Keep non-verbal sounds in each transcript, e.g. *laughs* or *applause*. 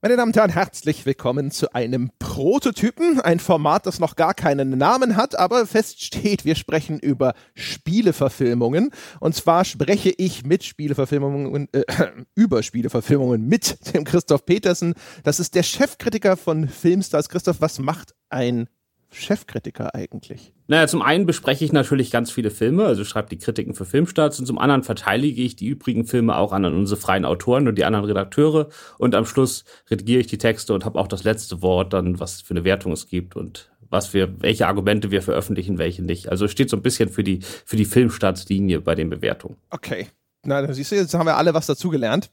Meine Damen und Herren, herzlich willkommen zu einem Prototypen, ein Format, das noch gar keinen Namen hat, aber feststeht, wir sprechen über Spieleverfilmungen. Und zwar spreche ich mit Spieleverfilmungen, äh, *clears throat* über Spieleverfilmungen mit dem Christoph Petersen. Das ist der Chefkritiker von Filmstars. Christoph, was macht ein Chefkritiker eigentlich? Naja, zum einen bespreche ich natürlich ganz viele Filme, also schreibe die Kritiken für Filmstarts und zum anderen verteidige ich die übrigen Filme auch an unsere freien Autoren und die anderen Redakteure und am Schluss redigiere ich die Texte und habe auch das letzte Wort dann, was für eine Wertung es gibt und was wir, welche Argumente wir veröffentlichen, welche nicht. Also es steht so ein bisschen für die, für die Filmstartslinie bei den Bewertungen. Okay. Na, dann siehst du, jetzt haben wir alle was dazugelernt.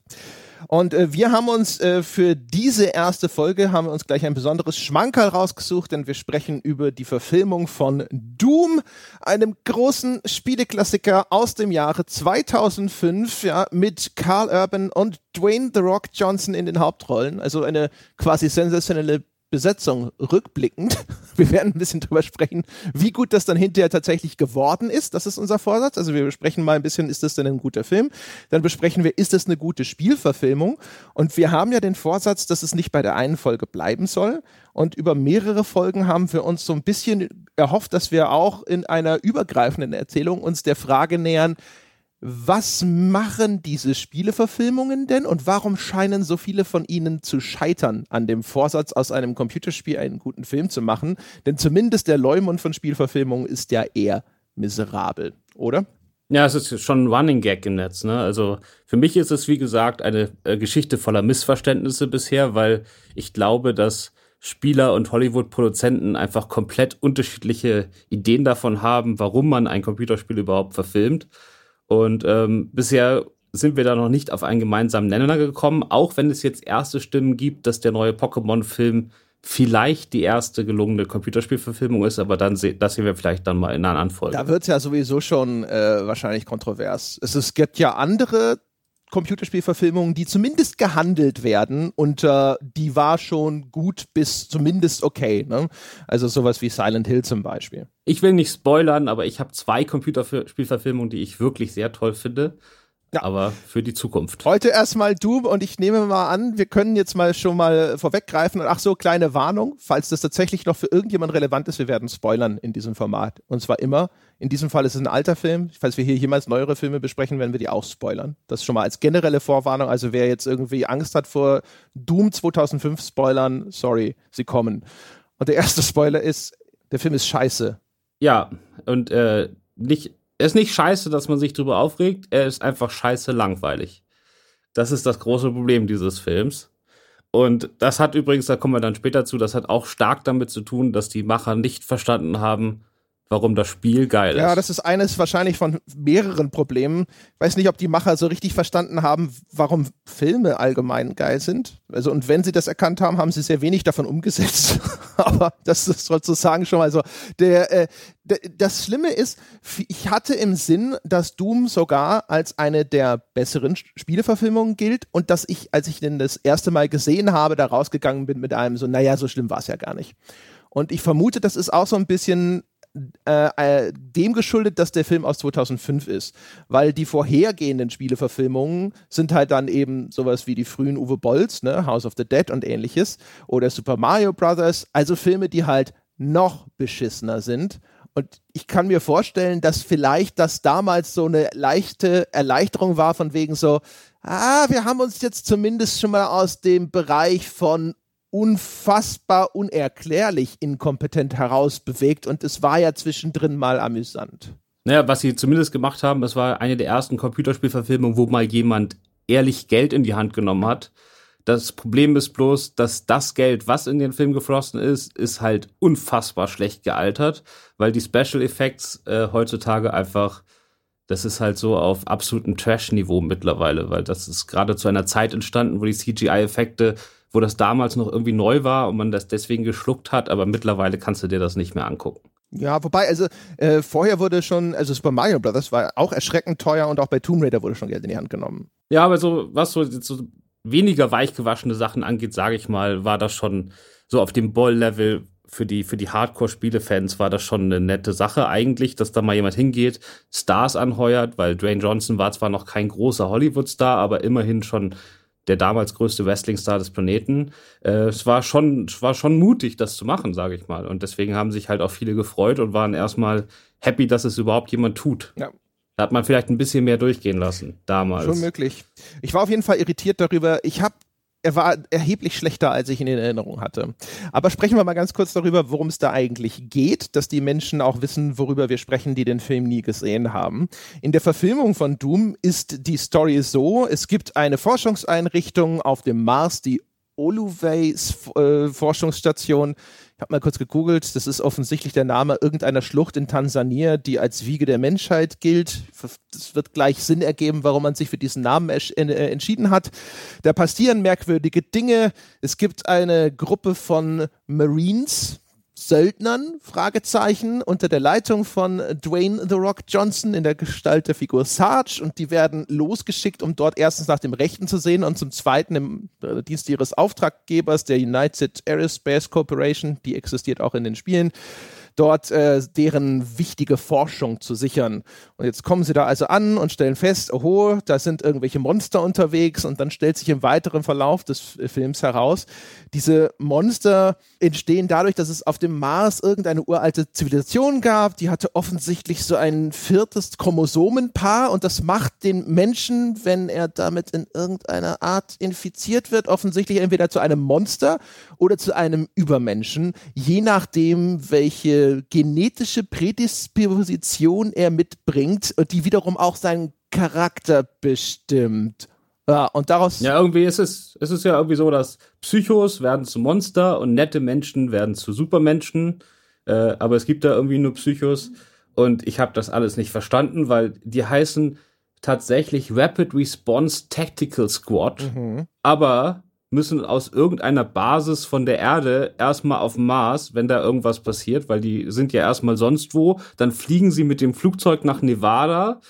Und äh, wir haben uns äh, für diese erste Folge haben wir uns gleich ein besonderes Schmankerl rausgesucht, denn wir sprechen über die Verfilmung von Doom, einem großen Spieleklassiker aus dem Jahre 2005, ja, mit Carl Urban und Dwayne The Rock Johnson in den Hauptrollen. Also eine quasi sensationelle Besetzung rückblickend. *laughs* Wir werden ein bisschen drüber sprechen, wie gut das dann hinterher tatsächlich geworden ist. Das ist unser Vorsatz. Also wir besprechen mal ein bisschen, ist das denn ein guter Film? Dann besprechen wir, ist das eine gute Spielverfilmung? Und wir haben ja den Vorsatz, dass es nicht bei der einen Folge bleiben soll. Und über mehrere Folgen haben wir uns so ein bisschen erhofft, dass wir auch in einer übergreifenden Erzählung uns der Frage nähern, was machen diese Spieleverfilmungen denn und warum scheinen so viele von ihnen zu scheitern an dem Vorsatz, aus einem Computerspiel einen guten Film zu machen? Denn zumindest der Leumund von Spielverfilmungen ist ja eher miserabel, oder? Ja, es ist schon ein Running Gag im Netz. Ne? Also für mich ist es, wie gesagt, eine äh, Geschichte voller Missverständnisse bisher, weil ich glaube, dass Spieler und Hollywood-Produzenten einfach komplett unterschiedliche Ideen davon haben, warum man ein Computerspiel überhaupt verfilmt. Und ähm, bisher sind wir da noch nicht auf einen gemeinsamen Nenner gekommen, auch wenn es jetzt erste Stimmen gibt, dass der neue Pokémon-Film vielleicht die erste gelungene Computerspielverfilmung ist, aber dann se das sehen wir vielleicht dann mal in einer Anfolge. Da wird es ja sowieso schon äh, wahrscheinlich kontrovers. Es, es gibt ja andere Computerspielverfilmungen, die zumindest gehandelt werden und äh, die war schon gut bis zumindest okay. Ne? Also sowas wie Silent Hill zum Beispiel. Ich will nicht spoilern, aber ich habe zwei Computerspielverfilmungen, die ich wirklich sehr toll finde. Ja. Aber für die Zukunft. Heute erstmal Doom und ich nehme mal an, wir können jetzt mal schon mal vorweggreifen. Ach so, kleine Warnung, falls das tatsächlich noch für irgendjemand relevant ist, wir werden spoilern in diesem Format. Und zwar immer. In diesem Fall ist es ein alter Film. Falls wir hier jemals neuere Filme besprechen, werden wir die auch spoilern. Das schon mal als generelle Vorwarnung. Also wer jetzt irgendwie Angst hat vor Doom 2005 Spoilern, sorry, sie kommen. Und der erste Spoiler ist, der Film ist scheiße. Ja, und äh, nicht er ist nicht scheiße, dass man sich drüber aufregt, er ist einfach scheiße langweilig. Das ist das große Problem dieses Films. Und das hat übrigens, da kommen wir dann später zu, das hat auch stark damit zu tun, dass die Macher nicht verstanden haben, warum das Spiel geil ist. Ja, das ist eines wahrscheinlich von mehreren Problemen. Ich weiß nicht, ob die Macher so richtig verstanden haben, warum Filme allgemein geil sind. Also, und wenn sie das erkannt haben, haben sie sehr wenig davon umgesetzt. *laughs* Aber das ist sozusagen schon mal so. Der, äh, das Schlimme ist, ich hatte im Sinn, dass Doom sogar als eine der besseren Spieleverfilmungen gilt und dass ich, als ich den das erste Mal gesehen habe, da rausgegangen bin mit einem so, naja, so schlimm war es ja gar nicht. Und ich vermute, das ist auch so ein bisschen äh, äh, dem geschuldet, dass der Film aus 2005 ist, weil die vorhergehenden Spieleverfilmungen sind halt dann eben sowas wie die frühen Uwe Bolls, ne, House of the Dead und ähnliches oder Super Mario Brothers, also Filme, die halt noch beschissener sind. Und ich kann mir vorstellen, dass vielleicht das damals so eine leichte Erleichterung war von wegen so, ah, wir haben uns jetzt zumindest schon mal aus dem Bereich von unfassbar unerklärlich inkompetent herausbewegt und es war ja zwischendrin mal amüsant. Naja, was sie zumindest gemacht haben, das war eine der ersten Computerspielverfilmungen, wo mal jemand ehrlich Geld in die Hand genommen hat. Das Problem ist bloß, dass das Geld, was in den Film geflossen ist, ist halt unfassbar schlecht gealtert, weil die Special Effects äh, heutzutage einfach, das ist halt so auf absolutem Trash-Niveau mittlerweile, weil das ist gerade zu einer Zeit entstanden, wo die CGI-Effekte wo das damals noch irgendwie neu war und man das deswegen geschluckt hat, aber mittlerweile kannst du dir das nicht mehr angucken. Ja, wobei, also äh, vorher wurde schon, also Super Mario Brothers war auch erschreckend teuer und auch bei Tomb Raider wurde schon Geld in die Hand genommen. Ja, aber so, was so, so weniger weichgewaschene Sachen angeht, sage ich mal, war das schon so auf dem Boll-Level für die, für die Hardcore-Spiele-Fans war das schon eine nette Sache eigentlich, dass da mal jemand hingeht, Stars anheuert, weil Dwayne Johnson war zwar noch kein großer Hollywood-Star, aber immerhin schon der damals größte Wrestling-Star des Planeten. Äh, es war schon, war schon mutig, das zu machen, sage ich mal. Und deswegen haben sich halt auch viele gefreut und waren erstmal happy, dass es überhaupt jemand tut. Ja. Da hat man vielleicht ein bisschen mehr durchgehen lassen, damals. Schon möglich. Ich war auf jeden Fall irritiert darüber. Ich habe er war erheblich schlechter, als ich ihn in Erinnerung hatte. Aber sprechen wir mal ganz kurz darüber, worum es da eigentlich geht, dass die Menschen auch wissen, worüber wir sprechen, die den Film nie gesehen haben. In der Verfilmung von Doom ist die Story so, es gibt eine Forschungseinrichtung auf dem Mars, die Oluways äh, Forschungsstation ich habe mal kurz gegoogelt, das ist offensichtlich der Name irgendeiner Schlucht in Tansania, die als Wiege der Menschheit gilt. Das wird gleich Sinn ergeben, warum man sich für diesen Namen äh, entschieden hat. Da passieren merkwürdige Dinge. Es gibt eine Gruppe von Marines, Söldnern, Fragezeichen, unter der Leitung von Dwayne The Rock Johnson in der Gestalt der Figur Sarge. Und die werden losgeschickt, um dort erstens nach dem Rechten zu sehen und zum Zweiten im äh, Dienst ihres Auftraggebers, der United Aerospace Corporation, die existiert auch in den Spielen, dort äh, deren wichtige Forschung zu sichern. Und jetzt kommen sie da also an und stellen fest, oho, da sind irgendwelche Monster unterwegs. Und dann stellt sich im weiteren Verlauf des Films heraus, diese Monster entstehen dadurch, dass es auf dem Mars irgendeine uralte Zivilisation gab, die hatte offensichtlich so ein viertes Chromosomenpaar. Und das macht den Menschen, wenn er damit in irgendeiner Art infiziert wird, offensichtlich entweder zu einem Monster oder zu einem Übermenschen, je nachdem, welche genetische Prädisposition er mitbringt die wiederum auch seinen Charakter bestimmt. Ja, und daraus. Ja, irgendwie ist es, ist es ja irgendwie so, dass Psychos werden zu Monster und nette Menschen werden zu Supermenschen. Äh, aber es gibt da irgendwie nur Psychos. Und ich habe das alles nicht verstanden, weil die heißen tatsächlich Rapid Response Tactical Squad. Mhm. Aber müssen aus irgendeiner Basis von der Erde erstmal auf Mars, wenn da irgendwas passiert, weil die sind ja erstmal sonst wo, dann fliegen sie mit dem Flugzeug nach Nevada.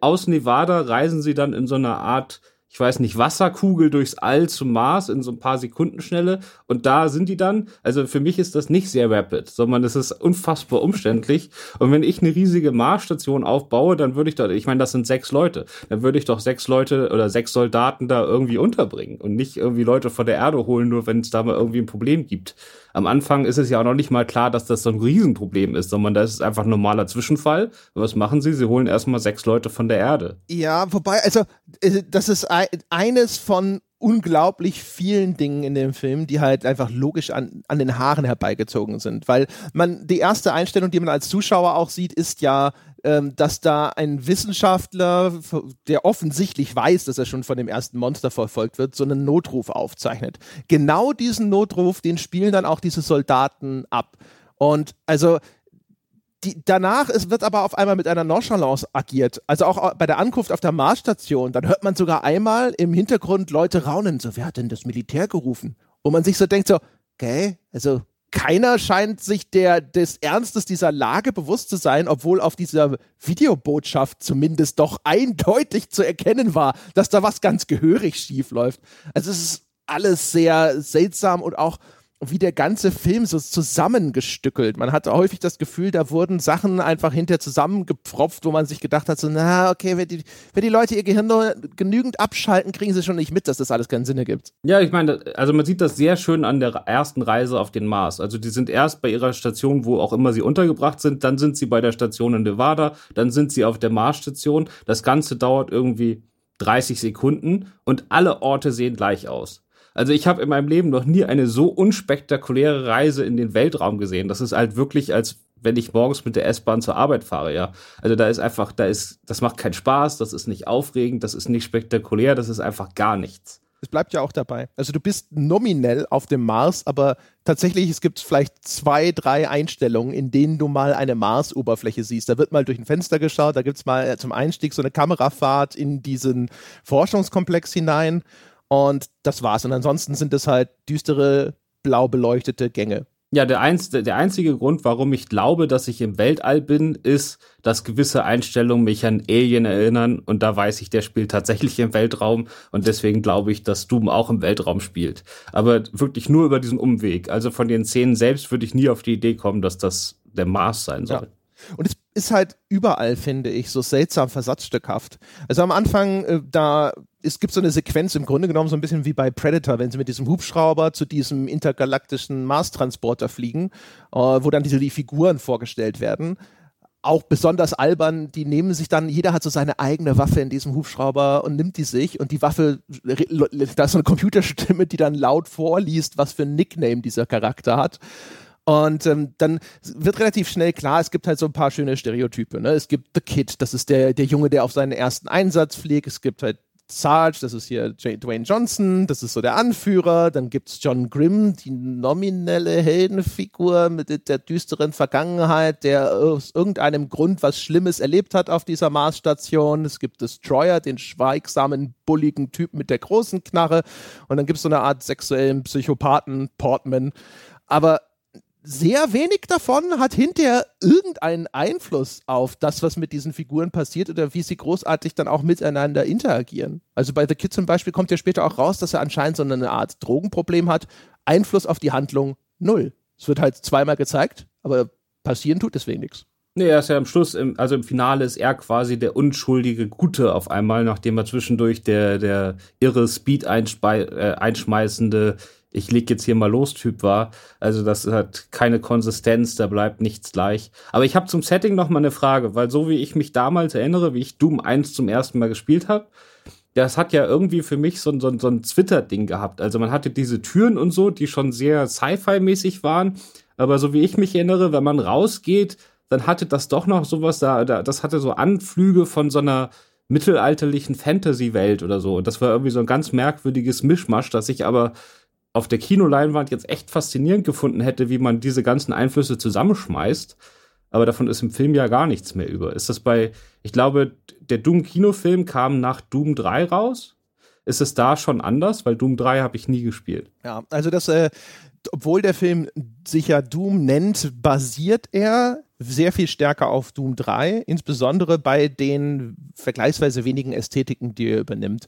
Aus Nevada reisen sie dann in so einer Art ich weiß nicht, Wasserkugel durchs All zum Mars in so ein paar Sekunden Schnelle und da sind die dann. Also für mich ist das nicht sehr rapid, sondern es ist unfassbar umständlich. Und wenn ich eine riesige Marsstation aufbaue, dann würde ich da, ich meine, das sind sechs Leute, dann würde ich doch sechs Leute oder sechs Soldaten da irgendwie unterbringen und nicht irgendwie Leute von der Erde holen, nur wenn es da mal irgendwie ein Problem gibt am Anfang ist es ja auch noch nicht mal klar, dass das so ein Riesenproblem ist, sondern da ist einfach ein normaler Zwischenfall. was machen sie? Sie holen erstmal sechs Leute von der Erde. Ja, wobei, also, äh, das ist eines von unglaublich vielen Dingen in dem Film, die halt einfach logisch an, an den Haaren herbeigezogen sind. Weil man, die erste Einstellung, die man als Zuschauer auch sieht, ist ja, ähm, dass da ein Wissenschaftler, der offensichtlich weiß, dass er schon von dem ersten Monster verfolgt wird, so einen Notruf aufzeichnet. Genau diesen Notruf, den spielen dann auch diese Soldaten ab. Und also die, danach es wird aber auf einmal mit einer Nonchalance agiert. Also auch bei der Ankunft auf der Marsstation, dann hört man sogar einmal im Hintergrund Leute raunen, so, wer hat denn das Militär gerufen? Wo man sich so denkt, so, okay, also keiner scheint sich der, des Ernstes dieser Lage bewusst zu sein, obwohl auf dieser Videobotschaft zumindest doch eindeutig zu erkennen war, dass da was ganz gehörig schief läuft. Also es ist alles sehr seltsam und auch wie der ganze Film so zusammengestückelt. Man hatte häufig das Gefühl, da wurden Sachen einfach hinterher zusammengepfropft, wo man sich gedacht hat, so, na, okay, wenn die, wenn die Leute ihr Gehirn nur genügend abschalten, kriegen sie schon nicht mit, dass das alles keinen Sinn ergibt. Ja, ich meine, also man sieht das sehr schön an der ersten Reise auf den Mars. Also die sind erst bei ihrer Station, wo auch immer sie untergebracht sind, dann sind sie bei der Station in Nevada, dann sind sie auf der Marsstation. Das Ganze dauert irgendwie 30 Sekunden und alle Orte sehen gleich aus. Also ich habe in meinem Leben noch nie eine so unspektakuläre Reise in den Weltraum gesehen. Das ist halt wirklich, als wenn ich morgens mit der S-Bahn zur Arbeit fahre, ja. Also da ist einfach, da ist, das macht keinen Spaß, das ist nicht aufregend, das ist nicht spektakulär, das ist einfach gar nichts. Es bleibt ja auch dabei. Also du bist nominell auf dem Mars, aber tatsächlich, es gibt vielleicht zwei, drei Einstellungen, in denen du mal eine Mars-Oberfläche siehst. Da wird mal durch ein Fenster geschaut, da gibt es mal zum Einstieg so eine Kamerafahrt in diesen Forschungskomplex hinein und das war's. Und ansonsten sind es halt düstere, blau beleuchtete Gänge. Ja, der, einz der einzige Grund, warum ich glaube, dass ich im Weltall bin, ist, dass gewisse Einstellungen mich an Alien erinnern und da weiß ich, der spielt tatsächlich im Weltraum und deswegen glaube ich, dass Doom auch im Weltraum spielt. Aber wirklich nur über diesen Umweg. Also von den Szenen selbst würde ich nie auf die Idee kommen, dass das der Mars sein soll. Ja. Und es ist halt überall, finde ich, so seltsam versatzstückhaft. Also am Anfang, äh, da es gibt so eine Sequenz im Grunde genommen so ein bisschen wie bei Predator, wenn sie mit diesem Hubschrauber zu diesem intergalaktischen Mars-Transporter fliegen, äh, wo dann diese die Figuren vorgestellt werden. Auch besonders albern, die nehmen sich dann, jeder hat so seine eigene Waffe in diesem Hubschrauber und nimmt die sich und die Waffe, da ist so eine Computerstimme, die dann laut vorliest, was für ein Nickname dieser Charakter hat. Und ähm, dann wird relativ schnell klar, es gibt halt so ein paar schöne Stereotype. Ne? Es gibt The Kid, das ist der, der Junge, der auf seinen ersten Einsatz fliegt. Es gibt halt Sarge, das ist hier Dwayne Johnson, das ist so der Anführer. Dann gibt es John Grimm, die nominelle Heldenfigur mit der düsteren Vergangenheit, der aus irgendeinem Grund was Schlimmes erlebt hat auf dieser Marsstation. Es gibt Destroyer, den schweigsamen, bulligen Typ mit der großen Knarre. Und dann gibt es so eine Art sexuellen Psychopathen, Portman. Aber sehr wenig davon hat hinterher irgendeinen Einfluss auf das, was mit diesen Figuren passiert oder wie sie großartig dann auch miteinander interagieren. Also bei The Kid zum Beispiel kommt ja später auch raus, dass er anscheinend so eine Art Drogenproblem hat. Einfluss auf die Handlung null. Es wird halt zweimal gezeigt, aber passieren tut deswegen nichts. Nee, er ist ja am Schluss, im, also im Finale ist er quasi der unschuldige Gute auf einmal, nachdem er zwischendurch der, der irre Speed äh, einschmeißende ich leg jetzt hier mal los Typ war. Also das hat keine Konsistenz, da bleibt nichts gleich. Aber ich habe zum Setting noch mal eine Frage, weil so wie ich mich damals erinnere, wie ich Doom 1 zum ersten Mal gespielt habe, das hat ja irgendwie für mich so, so, so ein Twitter-Ding gehabt. Also man hatte diese Türen und so, die schon sehr Sci-Fi-mäßig waren. Aber so wie ich mich erinnere, wenn man rausgeht, dann hatte das doch noch sowas da, da das hatte so Anflüge von so einer mittelalterlichen Fantasy-Welt oder so. Und das war irgendwie so ein ganz merkwürdiges Mischmasch, das ich aber auf der Kinoleinwand jetzt echt faszinierend gefunden hätte, wie man diese ganzen Einflüsse zusammenschmeißt. Aber davon ist im Film ja gar nichts mehr über. Ist das bei, ich glaube, der Doom-Kinofilm kam nach Doom 3 raus. Ist es da schon anders? Weil Doom 3 habe ich nie gespielt. Ja, also das, äh, obwohl der Film sich ja Doom nennt, basiert er sehr viel stärker auf Doom 3, insbesondere bei den vergleichsweise wenigen Ästhetiken, die er übernimmt.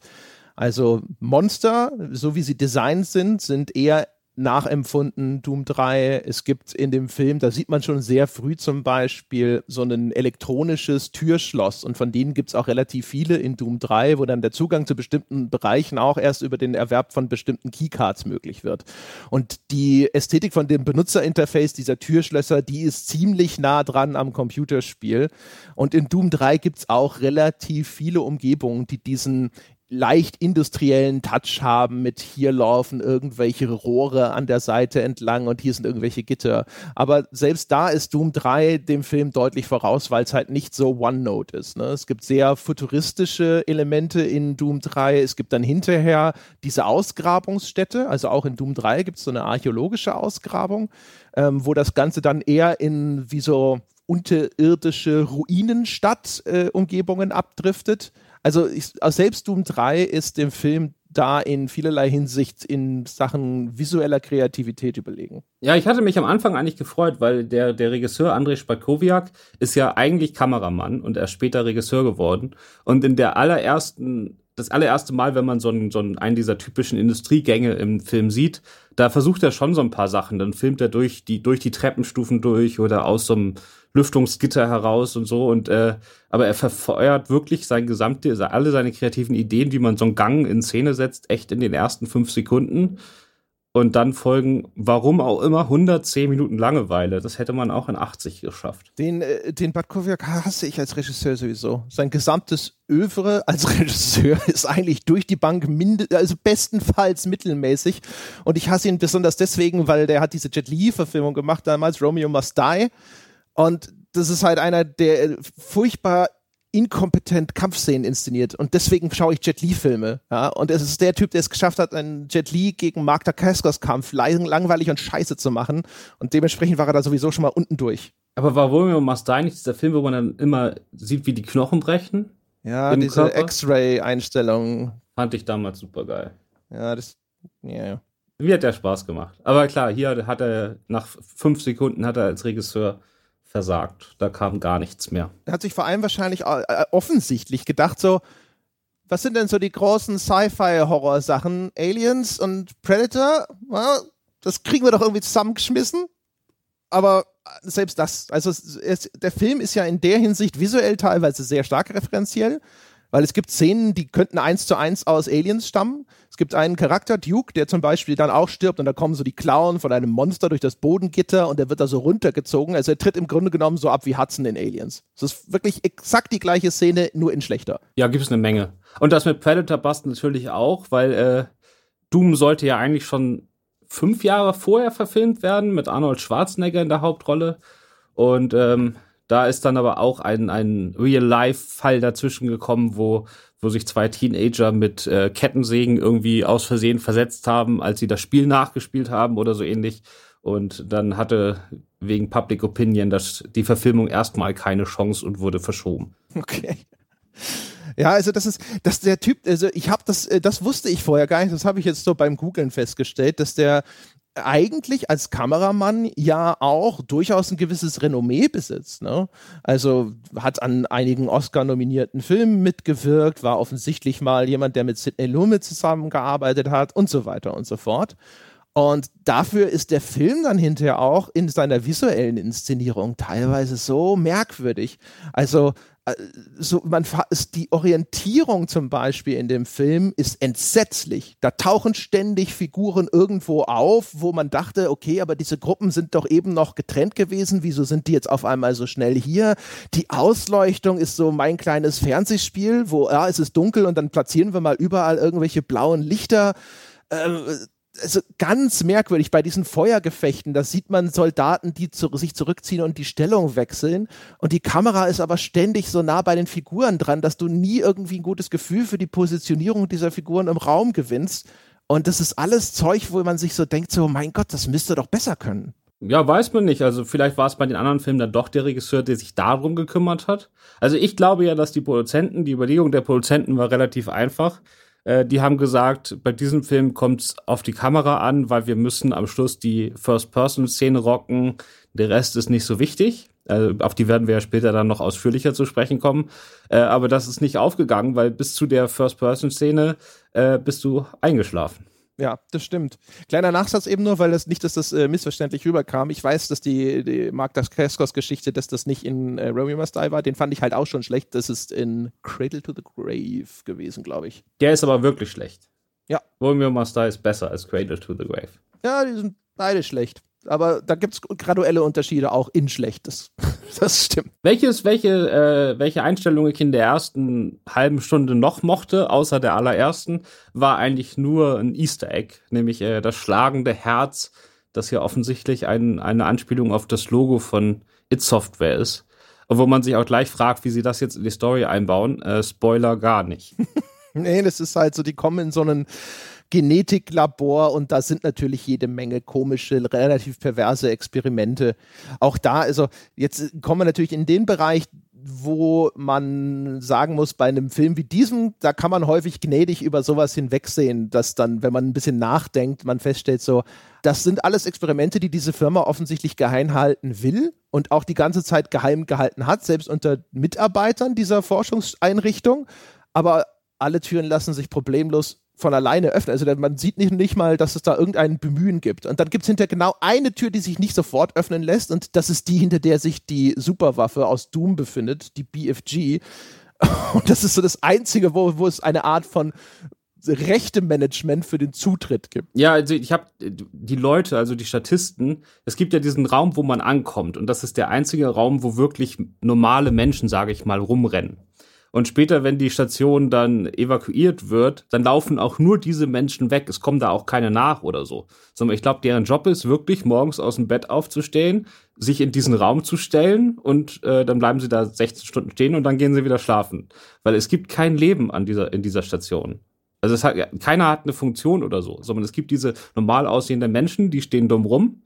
Also Monster, so wie sie designt sind, sind eher nachempfunden, Doom 3. Es gibt in dem Film, da sieht man schon sehr früh zum Beispiel so ein elektronisches Türschloss und von denen gibt es auch relativ viele in Doom 3, wo dann der Zugang zu bestimmten Bereichen auch erst über den Erwerb von bestimmten Keycards möglich wird. Und die Ästhetik von dem Benutzerinterface dieser Türschlösser, die ist ziemlich nah dran am Computerspiel. Und in Doom 3 gibt es auch relativ viele Umgebungen, die diesen leicht industriellen Touch haben mit hier laufen irgendwelche Rohre an der Seite entlang und hier sind irgendwelche Gitter. Aber selbst da ist Doom 3 dem Film deutlich voraus, weil es halt nicht so OneNote ist. Ne? Es gibt sehr futuristische Elemente in Doom 3. Es gibt dann hinterher diese Ausgrabungsstätte, also auch in Doom 3 gibt es so eine archäologische Ausgrabung, ähm, wo das Ganze dann eher in wie so unterirdische Ruinenstadt-Umgebungen äh, abdriftet also ich, selbst Doom 3 ist dem Film da in vielerlei Hinsicht in Sachen visueller Kreativität überlegen. Ja, ich hatte mich am Anfang eigentlich gefreut, weil der, der Regisseur Andrei Spakowiak ist ja eigentlich Kameramann und er ist später Regisseur geworden. Und in der allerersten, das allererste Mal, wenn man so einen, so einen dieser typischen Industriegänge im Film sieht, da versucht er schon so ein paar Sachen. Dann filmt er durch die, durch die Treppenstufen durch oder aus so einem Lüftungsgitter heraus und so. Und äh, aber er verfeuert wirklich sein gesamte, alle seine kreativen Ideen, wie man so einen Gang in Szene setzt, echt in den ersten fünf Sekunden. Und dann folgen, warum auch immer, 110 Minuten Langeweile. Das hätte man auch in 80 geschafft. Den, äh, den Badkowiak hasse ich als Regisseur sowieso. Sein gesamtes Övre als *laughs* Regisseur ist eigentlich durch die Bank minde, also bestenfalls mittelmäßig. Und ich hasse ihn besonders deswegen, weil der hat diese Jet Li-Verfilmung gemacht damals, Romeo Must Die. Und das ist halt einer, der furchtbar inkompetent Kampfszenen inszeniert und deswegen schaue ich Jet Li Filme. Ja? Und es ist der Typ, der es geschafft hat, einen Jet Li gegen Mark Dacascos Kampf lang langweilig und scheiße zu machen und dementsprechend war er da sowieso schon mal unten durch. Aber war Romeo Must Die nicht dieser Film, wo man dann immer sieht, wie die Knochen brechen? Ja, diese X-Ray-Einstellung. Fand ich damals super geil. Ja, das, ja, ja. Mir hat der Spaß gemacht. Aber klar, hier hat er nach fünf Sekunden hat er als Regisseur versagt. Da kam gar nichts mehr. Er hat sich vor allem wahrscheinlich äh, offensichtlich gedacht, so, was sind denn so die großen Sci-Fi-Horror-Sachen? Aliens und Predator? Das kriegen wir doch irgendwie zusammengeschmissen. aber selbst das, also es, der Film ist ja in der Hinsicht visuell teilweise sehr stark referenziell, weil es gibt Szenen, die könnten eins zu eins aus Aliens stammen. Es gibt einen Charakter, Duke, der zum Beispiel dann auch stirbt und da kommen so die Klauen von einem Monster durch das Bodengitter und der wird da so runtergezogen. Also er tritt im Grunde genommen so ab wie Hudson in Aliens. Es ist wirklich exakt die gleiche Szene, nur in schlechter. Ja, gibt es eine Menge. Und das mit Predator passt natürlich auch, weil äh, Doom sollte ja eigentlich schon fünf Jahre vorher verfilmt werden mit Arnold Schwarzenegger in der Hauptrolle. Und ähm, da ist dann aber auch ein, ein Real-Life-Fall dazwischen gekommen, wo, wo sich zwei Teenager mit äh, Kettensägen irgendwie aus Versehen versetzt haben, als sie das Spiel nachgespielt haben oder so ähnlich. Und dann hatte wegen Public Opinion das, die Verfilmung erstmal keine Chance und wurde verschoben. Okay. Ja, also das ist, dass der Typ, also ich habe das, äh, das wusste ich vorher gar nicht, das habe ich jetzt so beim Googlen festgestellt, dass der eigentlich als Kameramann ja auch durchaus ein gewisses Renommee besitzt. Ne? Also hat an einigen Oscar-nominierten Filmen mitgewirkt, war offensichtlich mal jemand, der mit Sidney Lumet zusammengearbeitet hat und so weiter und so fort. Und dafür ist der Film dann hinterher auch in seiner visuellen Inszenierung teilweise so merkwürdig. Also so man ist die Orientierung zum Beispiel in dem Film ist entsetzlich. Da tauchen ständig Figuren irgendwo auf, wo man dachte, okay, aber diese Gruppen sind doch eben noch getrennt gewesen. Wieso sind die jetzt auf einmal so schnell hier? Die Ausleuchtung ist so mein kleines Fernsehspiel, wo ja, es ist dunkel und dann platzieren wir mal überall irgendwelche blauen Lichter. Äh, also ganz merkwürdig bei diesen Feuergefechten, da sieht man Soldaten, die zu, sich zurückziehen und die Stellung wechseln und die Kamera ist aber ständig so nah bei den Figuren dran, dass du nie irgendwie ein gutes Gefühl für die Positionierung dieser Figuren im Raum gewinnst und das ist alles Zeug, wo man sich so denkt, so mein Gott, das müsste doch besser können. Ja, weiß man nicht. Also vielleicht war es bei den anderen Filmen dann doch der Regisseur, der sich darum gekümmert hat. Also ich glaube ja, dass die Produzenten, die Überlegung der Produzenten war relativ einfach äh, die haben gesagt, bei diesem Film kommt es auf die Kamera an, weil wir müssen am Schluss die First-Person-Szene rocken. Der Rest ist nicht so wichtig. Äh, auf die werden wir ja später dann noch ausführlicher zu sprechen kommen. Äh, aber das ist nicht aufgegangen, weil bis zu der First-Person-Szene äh, bist du eingeschlafen. Ja, das stimmt. Kleiner Nachsatz eben nur, weil das nicht, dass das äh, missverständlich rüberkam. Ich weiß, dass die, die Mark Dacascos Geschichte, dass das nicht in äh, Romeo Must Die war, den fand ich halt auch schon schlecht. Das ist in Cradle to the Grave gewesen, glaube ich. Der ist aber wirklich schlecht. Ja. Romeo Must Die ist besser als Cradle to the Grave. Ja, die sind beide schlecht aber da gibt es graduelle Unterschiede auch in Schlechtes. *laughs* das stimmt. Welches, welche, äh, welche Einstellung ich in der ersten halben Stunde noch mochte, außer der allerersten, war eigentlich nur ein Easter Egg, nämlich äh, das schlagende Herz, das ja offensichtlich ein, eine Anspielung auf das Logo von It Software ist. Wo man sich auch gleich fragt, wie sie das jetzt in die Story einbauen. Äh, Spoiler gar nicht. *laughs* nee, das ist halt so, die kommen in so einen Genetiklabor und da sind natürlich jede Menge komische, relativ perverse Experimente. Auch da, also jetzt kommen wir natürlich in den Bereich, wo man sagen muss, bei einem Film wie diesem, da kann man häufig gnädig über sowas hinwegsehen, dass dann, wenn man ein bisschen nachdenkt, man feststellt, so, das sind alles Experimente, die diese Firma offensichtlich geheim halten will und auch die ganze Zeit geheim gehalten hat, selbst unter Mitarbeitern dieser Forschungseinrichtung. Aber alle Türen lassen sich problemlos von alleine öffnen. Also man sieht nicht, nicht mal, dass es da irgendein Bemühen gibt. Und dann gibt es hinter genau eine Tür, die sich nicht sofort öffnen lässt. Und das ist die, hinter der sich die Superwaffe aus Doom befindet, die BFG. *laughs* Und das ist so das Einzige, wo, wo es eine Art von rechte Management für den Zutritt gibt. Ja, also ich habe die Leute, also die Statisten, es gibt ja diesen Raum, wo man ankommt und das ist der einzige Raum, wo wirklich normale Menschen, sage ich mal, rumrennen. Und später, wenn die Station dann evakuiert wird, dann laufen auch nur diese Menschen weg. Es kommen da auch keine nach oder so. Sondern ich glaube, deren Job ist wirklich, morgens aus dem Bett aufzustehen, sich in diesen Raum zu stellen und äh, dann bleiben sie da 16 Stunden stehen und dann gehen sie wieder schlafen. Weil es gibt kein Leben an dieser, in dieser Station. Also es hat, keiner hat eine Funktion oder so, sondern es gibt diese normal aussehenden Menschen, die stehen dumm rum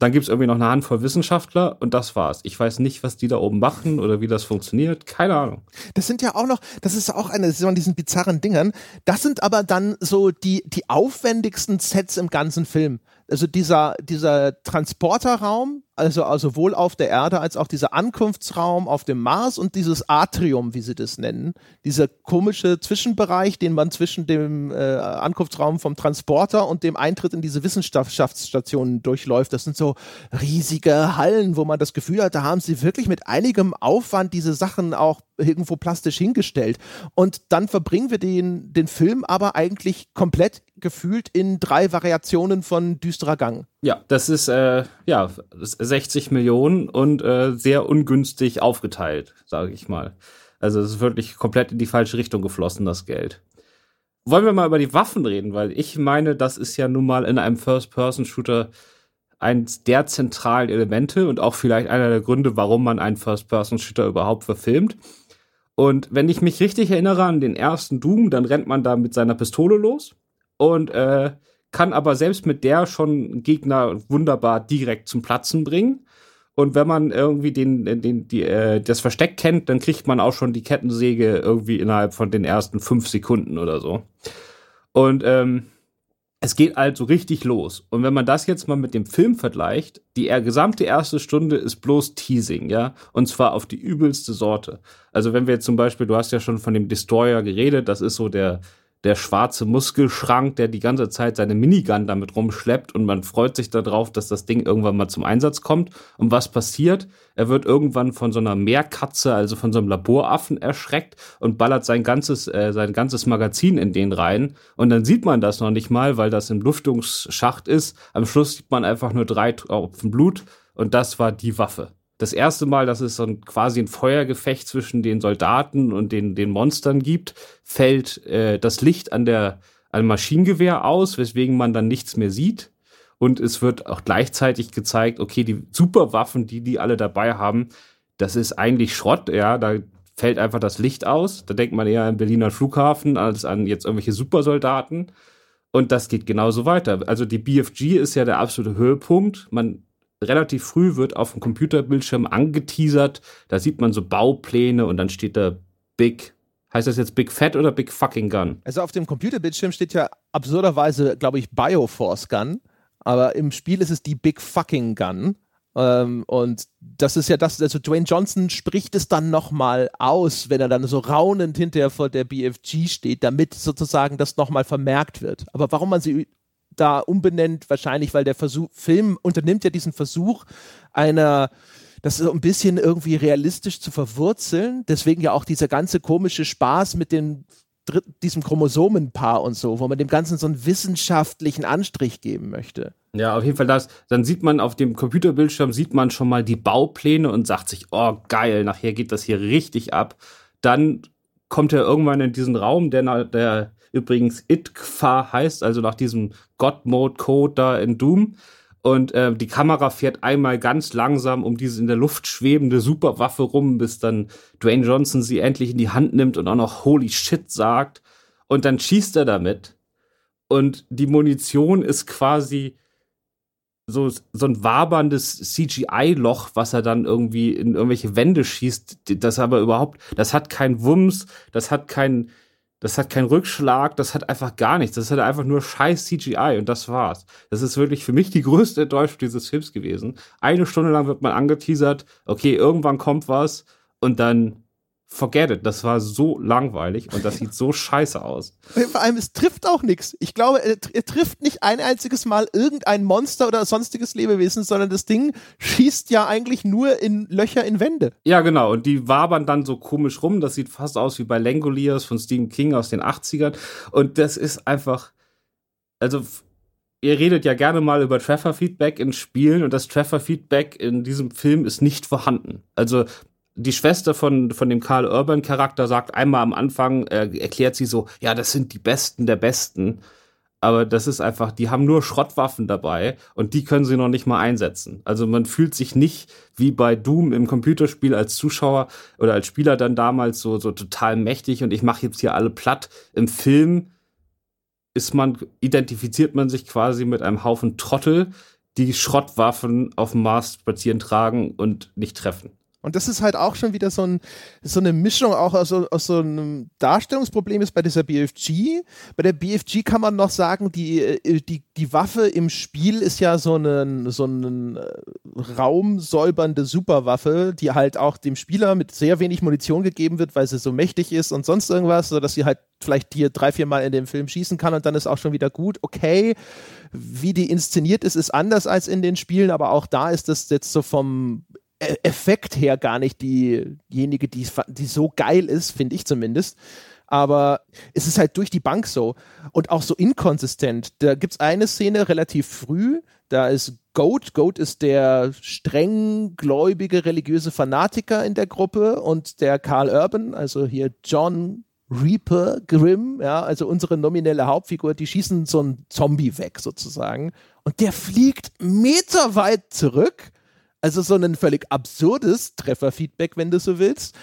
dann gibt es irgendwie noch eine Handvoll Wissenschaftler und das war's. Ich weiß nicht, was die da oben machen oder wie das funktioniert. Keine Ahnung. Das sind ja auch noch, das ist auch eine von diesen bizarren Dingern. Das sind aber dann so die, die aufwendigsten Sets im ganzen Film. Also dieser, dieser Transporterraum, also, also sowohl auf der Erde als auch dieser Ankunftsraum auf dem Mars und dieses Atrium, wie sie das nennen, dieser komische Zwischenbereich, den man zwischen dem äh, Ankunftsraum vom Transporter und dem Eintritt in diese Wissenschaftsstationen durchläuft. Das sind so riesige Hallen, wo man das Gefühl hat, da haben sie wirklich mit einigem Aufwand diese Sachen auch irgendwo plastisch hingestellt. Und dann verbringen wir den, den Film aber eigentlich komplett gefühlt in drei Variationen von düsterer Gang. Ja, das ist äh, ja 60 Millionen und äh, sehr ungünstig aufgeteilt, sage ich mal. Also es ist wirklich komplett in die falsche Richtung geflossen, das Geld. Wollen wir mal über die Waffen reden, weil ich meine, das ist ja nun mal in einem First-Person-Shooter eins der zentralen Elemente und auch vielleicht einer der Gründe, warum man einen First-Person-Shooter überhaupt verfilmt. Und wenn ich mich richtig erinnere an den ersten Doom, dann rennt man da mit seiner Pistole los und äh, kann aber selbst mit der schon Gegner wunderbar direkt zum Platzen bringen. Und wenn man irgendwie den, den, die, äh, das Versteck kennt, dann kriegt man auch schon die Kettensäge irgendwie innerhalb von den ersten fünf Sekunden oder so. Und ähm, es geht also richtig los. Und wenn man das jetzt mal mit dem Film vergleicht, die gesamte erste Stunde ist bloß Teasing, ja. Und zwar auf die übelste Sorte. Also wenn wir jetzt zum Beispiel, du hast ja schon von dem Destroyer geredet, das ist so der, der schwarze Muskelschrank, der die ganze Zeit seine Minigun damit rumschleppt und man freut sich darauf, dass das Ding irgendwann mal zum Einsatz kommt. Und was passiert? Er wird irgendwann von so einer Meerkatze, also von so einem Laboraffen erschreckt und ballert sein ganzes, äh, sein ganzes Magazin in den rein. Und dann sieht man das noch nicht mal, weil das im Lüftungsschacht ist. Am Schluss sieht man einfach nur drei Tropfen Blut und das war die Waffe das erste Mal, dass es so ein, quasi ein Feuergefecht zwischen den Soldaten und den, den Monstern gibt, fällt äh, das Licht an der an Maschinengewehr aus, weswegen man dann nichts mehr sieht. Und es wird auch gleichzeitig gezeigt, okay, die Superwaffen, die die alle dabei haben, das ist eigentlich Schrott, ja, da fällt einfach das Licht aus. Da denkt man eher an Berliner Flughafen als an jetzt irgendwelche Supersoldaten. Und das geht genauso weiter. Also die BFG ist ja der absolute Höhepunkt. Man relativ früh wird auf dem Computerbildschirm angeteasert. Da sieht man so Baupläne und dann steht da Big. Heißt das jetzt Big Fat oder Big Fucking Gun? Also auf dem Computerbildschirm steht ja absurderweise, glaube ich, Bioforce Gun. Aber im Spiel ist es die Big Fucking Gun. Ähm, und das ist ja das, also Dwayne Johnson spricht es dann nochmal aus, wenn er dann so raunend hinterher vor der BFG steht, damit sozusagen das nochmal vermerkt wird. Aber warum man sie da umbenennt, wahrscheinlich, weil der Versuch, Film unternimmt ja diesen Versuch einer das so ein bisschen irgendwie realistisch zu verwurzeln. Deswegen ja auch dieser ganze komische Spaß mit dem diesem Chromosomenpaar und so, wo man dem Ganzen so einen wissenschaftlichen Anstrich geben möchte. Ja, auf jeden Fall das. Dann sieht man auf dem Computerbildschirm sieht man schon mal die Baupläne und sagt sich, oh geil, nachher geht das hier richtig ab. Dann kommt er irgendwann in diesen Raum, der, der übrigens Itkfa heißt, also nach diesem God-Mode-Code da in Doom. Und äh, die Kamera fährt einmal ganz langsam um diese in der Luft schwebende Superwaffe rum, bis dann Dwayne Johnson sie endlich in die Hand nimmt und auch noch Holy Shit sagt. Und dann schießt er damit. Und die Munition ist quasi so, so ein waberndes CGI-Loch, was er dann irgendwie in irgendwelche Wände schießt. Das aber überhaupt, das hat keinen Wumms, das hat keinen das hat keinen Rückschlag, das hat einfach gar nichts. Das hat einfach nur scheiß CGI und das war's. Das ist wirklich für mich die größte Enttäuschung dieses Films gewesen. Eine Stunde lang wird man angeteasert, okay, irgendwann kommt was und dann forget it, das war so langweilig und das sieht so *laughs* scheiße aus. Vor allem, es trifft auch nichts. Ich glaube, er, er, trifft nicht ein einziges Mal irgendein Monster oder sonstiges Lebewesen, sondern das Ding schießt ja eigentlich nur in Löcher in Wände. Ja, genau. Und die wabern dann so komisch rum. Das sieht fast aus wie bei Langoliers von Stephen King aus den 80ern. Und das ist einfach, also, ihr redet ja gerne mal über Treffer-Feedback in Spielen und das Treffer-Feedback in diesem Film ist nicht vorhanden. Also die Schwester von, von dem Karl Urban Charakter sagt einmal am Anfang, äh, erklärt sie so, ja, das sind die Besten der Besten. Aber das ist einfach, die haben nur Schrottwaffen dabei und die können sie noch nicht mal einsetzen. Also man fühlt sich nicht wie bei Doom im Computerspiel als Zuschauer oder als Spieler dann damals so, so total mächtig und ich mache jetzt hier alle platt. Im Film ist man, identifiziert man sich quasi mit einem Haufen Trottel, die Schrottwaffen auf dem Mars spazieren tragen und nicht treffen. Und das ist halt auch schon wieder so, ein, so eine Mischung auch aus, aus so einem Darstellungsproblem ist bei dieser BFG. Bei der BFG kann man noch sagen, die, äh, die, die Waffe im Spiel ist ja so eine so einen äh, raumsäubernde Superwaffe, die halt auch dem Spieler mit sehr wenig Munition gegeben wird, weil sie so mächtig ist und sonst irgendwas, sodass sie halt vielleicht dir drei, vier Mal in dem Film schießen kann und dann ist auch schon wieder gut. Okay, wie die inszeniert ist, ist anders als in den Spielen, aber auch da ist das jetzt so vom Effekt her gar nicht diejenige, die, die so geil ist, finde ich zumindest. Aber es ist halt durch die Bank so und auch so inkonsistent. Da gibt es eine Szene relativ früh, da ist Goat. Goat ist der streng gläubige religiöse Fanatiker in der Gruppe und der Carl Urban, also hier John Reaper Grimm, ja, also unsere nominelle Hauptfigur, die schießen so einen Zombie weg sozusagen und der fliegt meterweit zurück also so ein völlig absurdes Trefferfeedback, wenn du so willst.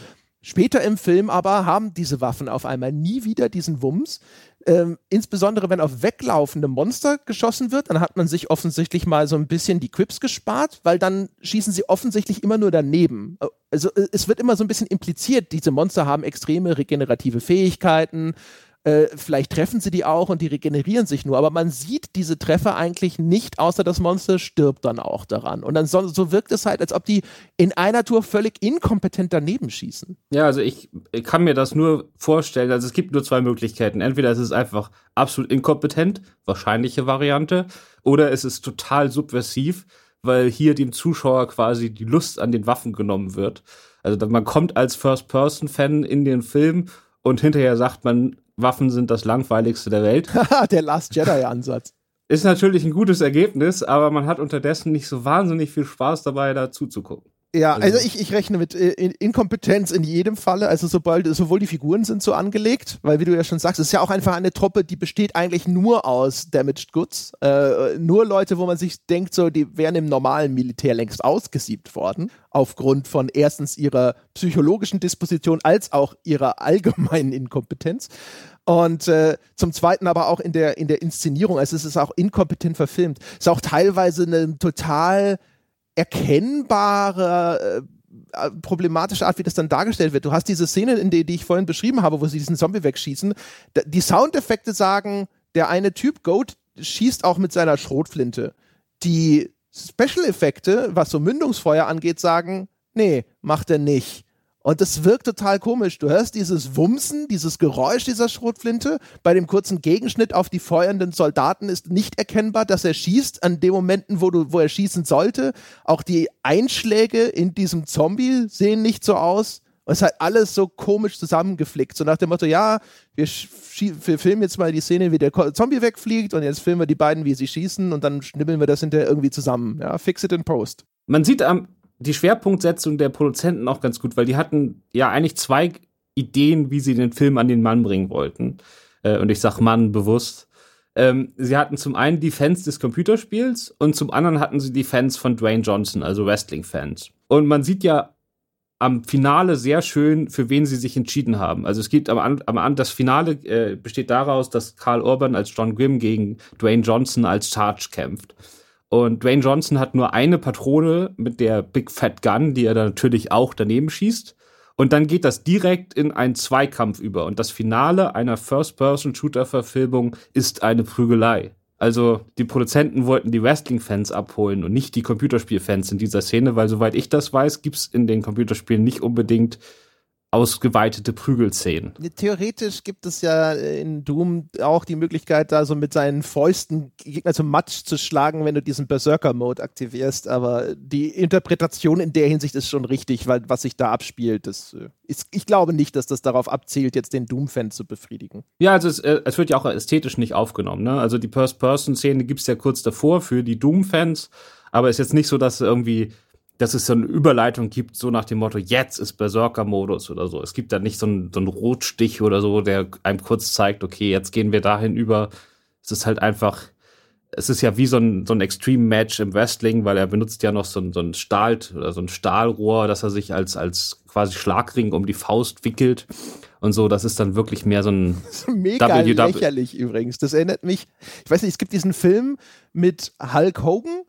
Später im Film aber haben diese Waffen auf einmal nie wieder diesen Wumms. Ähm, insbesondere wenn auf weglaufende Monster geschossen wird, dann hat man sich offensichtlich mal so ein bisschen die Quips gespart, weil dann schießen sie offensichtlich immer nur daneben. Also äh, es wird immer so ein bisschen impliziert, diese Monster haben extreme regenerative Fähigkeiten, äh, vielleicht treffen sie die auch und die regenerieren sich nur, aber man sieht diese Treffer eigentlich nicht, außer das Monster stirbt dann auch daran. Und dann so, so wirkt es halt, als ob die in einer Tour völlig inkompetent daneben schießen. Ja, also ich, ich kann mir das nur vorstellen. Also es gibt nur zwei Möglichkeiten. Entweder es ist einfach absolut inkompetent, wahrscheinliche Variante, oder es ist total subversiv, weil hier dem Zuschauer quasi die Lust an den Waffen genommen wird. Also man kommt als First-Person-Fan in den Film und hinterher sagt man, Waffen sind das langweiligste der Welt. *laughs* der Last Jedi-Ansatz. Ist natürlich ein gutes Ergebnis, aber man hat unterdessen nicht so wahnsinnig viel Spaß dabei, da zuzugucken. Ja, also, also ich, ich rechne mit äh, Inkompetenz in jedem Falle. Also sobald sowohl die Figuren sind so angelegt, weil wie du ja schon sagst, es ist ja auch einfach eine Truppe, die besteht eigentlich nur aus Damaged Goods. Äh, nur Leute, wo man sich denkt, so die wären im normalen Militär längst ausgesiebt worden, aufgrund von erstens ihrer psychologischen Disposition als auch ihrer *laughs* allgemeinen Inkompetenz. Und äh, zum Zweiten aber auch in der, in der Inszenierung. Also es ist auch inkompetent verfilmt. Es ist auch teilweise eine total erkennbare äh, äh, problematische Art, wie das dann dargestellt wird. Du hast diese Szene, in der, die ich vorhin beschrieben habe, wo sie diesen Zombie wegschießen. Die Soundeffekte sagen, der eine Typ, Goat, schießt auch mit seiner Schrotflinte. Die Special-Effekte, was so Mündungsfeuer angeht, sagen, nee, macht er nicht. Und das wirkt total komisch. Du hörst dieses Wumsen, dieses Geräusch dieser Schrotflinte. Bei dem kurzen Gegenschnitt auf die feuernden Soldaten ist nicht erkennbar, dass er schießt an den Momenten, wo, du, wo er schießen sollte. Auch die Einschläge in diesem Zombie sehen nicht so aus. Und es ist halt alles so komisch zusammengeflickt. So nach dem Motto, ja, wir, wir, filmen jetzt mal die Szene, wie der Zombie wegfliegt und jetzt filmen wir die beiden, wie sie schießen und dann schnibbeln wir das hinterher irgendwie zusammen. Ja, fix it in post. Man sieht am die Schwerpunktsetzung der Produzenten auch ganz gut, weil die hatten ja eigentlich zwei Ideen, wie sie den Film an den Mann bringen wollten. Äh, und ich sag Mann bewusst. Ähm, sie hatten zum einen die Fans des Computerspiels und zum anderen hatten sie die Fans von Dwayne Johnson, also Wrestling-Fans. Und man sieht ja am Finale sehr schön, für wen sie sich entschieden haben. Also es gibt am, am das Finale äh, besteht daraus, dass Carl Urban als John Grimm gegen Dwayne Johnson als Charge kämpft. Und Dwayne Johnson hat nur eine Patrone mit der Big Fat Gun, die er dann natürlich auch daneben schießt. Und dann geht das direkt in einen Zweikampf über. Und das Finale einer First-Person-Shooter-Verfilmung ist eine Prügelei. Also die Produzenten wollten die Wrestling-Fans abholen und nicht die Computerspiel-Fans in dieser Szene, weil soweit ich das weiß, gibt's in den Computerspielen nicht unbedingt ausgeweitete Prügelszenen. Theoretisch gibt es ja in Doom auch die Möglichkeit, da so mit seinen Fäusten Gegner zum Matsch zu schlagen, wenn du diesen Berserker-Mode aktivierst. Aber die Interpretation in der Hinsicht ist schon richtig, weil was sich da abspielt, das äh, ist, ich glaube nicht, dass das darauf abzielt, jetzt den Doom-Fan zu befriedigen. Ja, also es, äh, es, wird ja auch ästhetisch nicht aufgenommen. Ne? Also die First-Person-Szene gibt es ja kurz davor für die Doom-Fans, aber es ist jetzt nicht so, dass irgendwie dass es so eine Überleitung gibt, so nach dem Motto, jetzt ist Berserker-Modus oder so. Es gibt da nicht so einen, so einen Rotstich oder so, der einem kurz zeigt, okay, jetzt gehen wir dahin über. Es ist halt einfach, es ist ja wie so ein, so ein Extreme-Match im Wrestling, weil er benutzt ja noch so ein, so ein Stahl oder so ein Stahlrohr, dass er sich als, als quasi Schlagring um die Faust wickelt und so. Das ist dann wirklich mehr so ein *laughs* Mega WW lächerlich übrigens. Das erinnert mich, ich weiß nicht, es gibt diesen Film mit Hulk Hogan.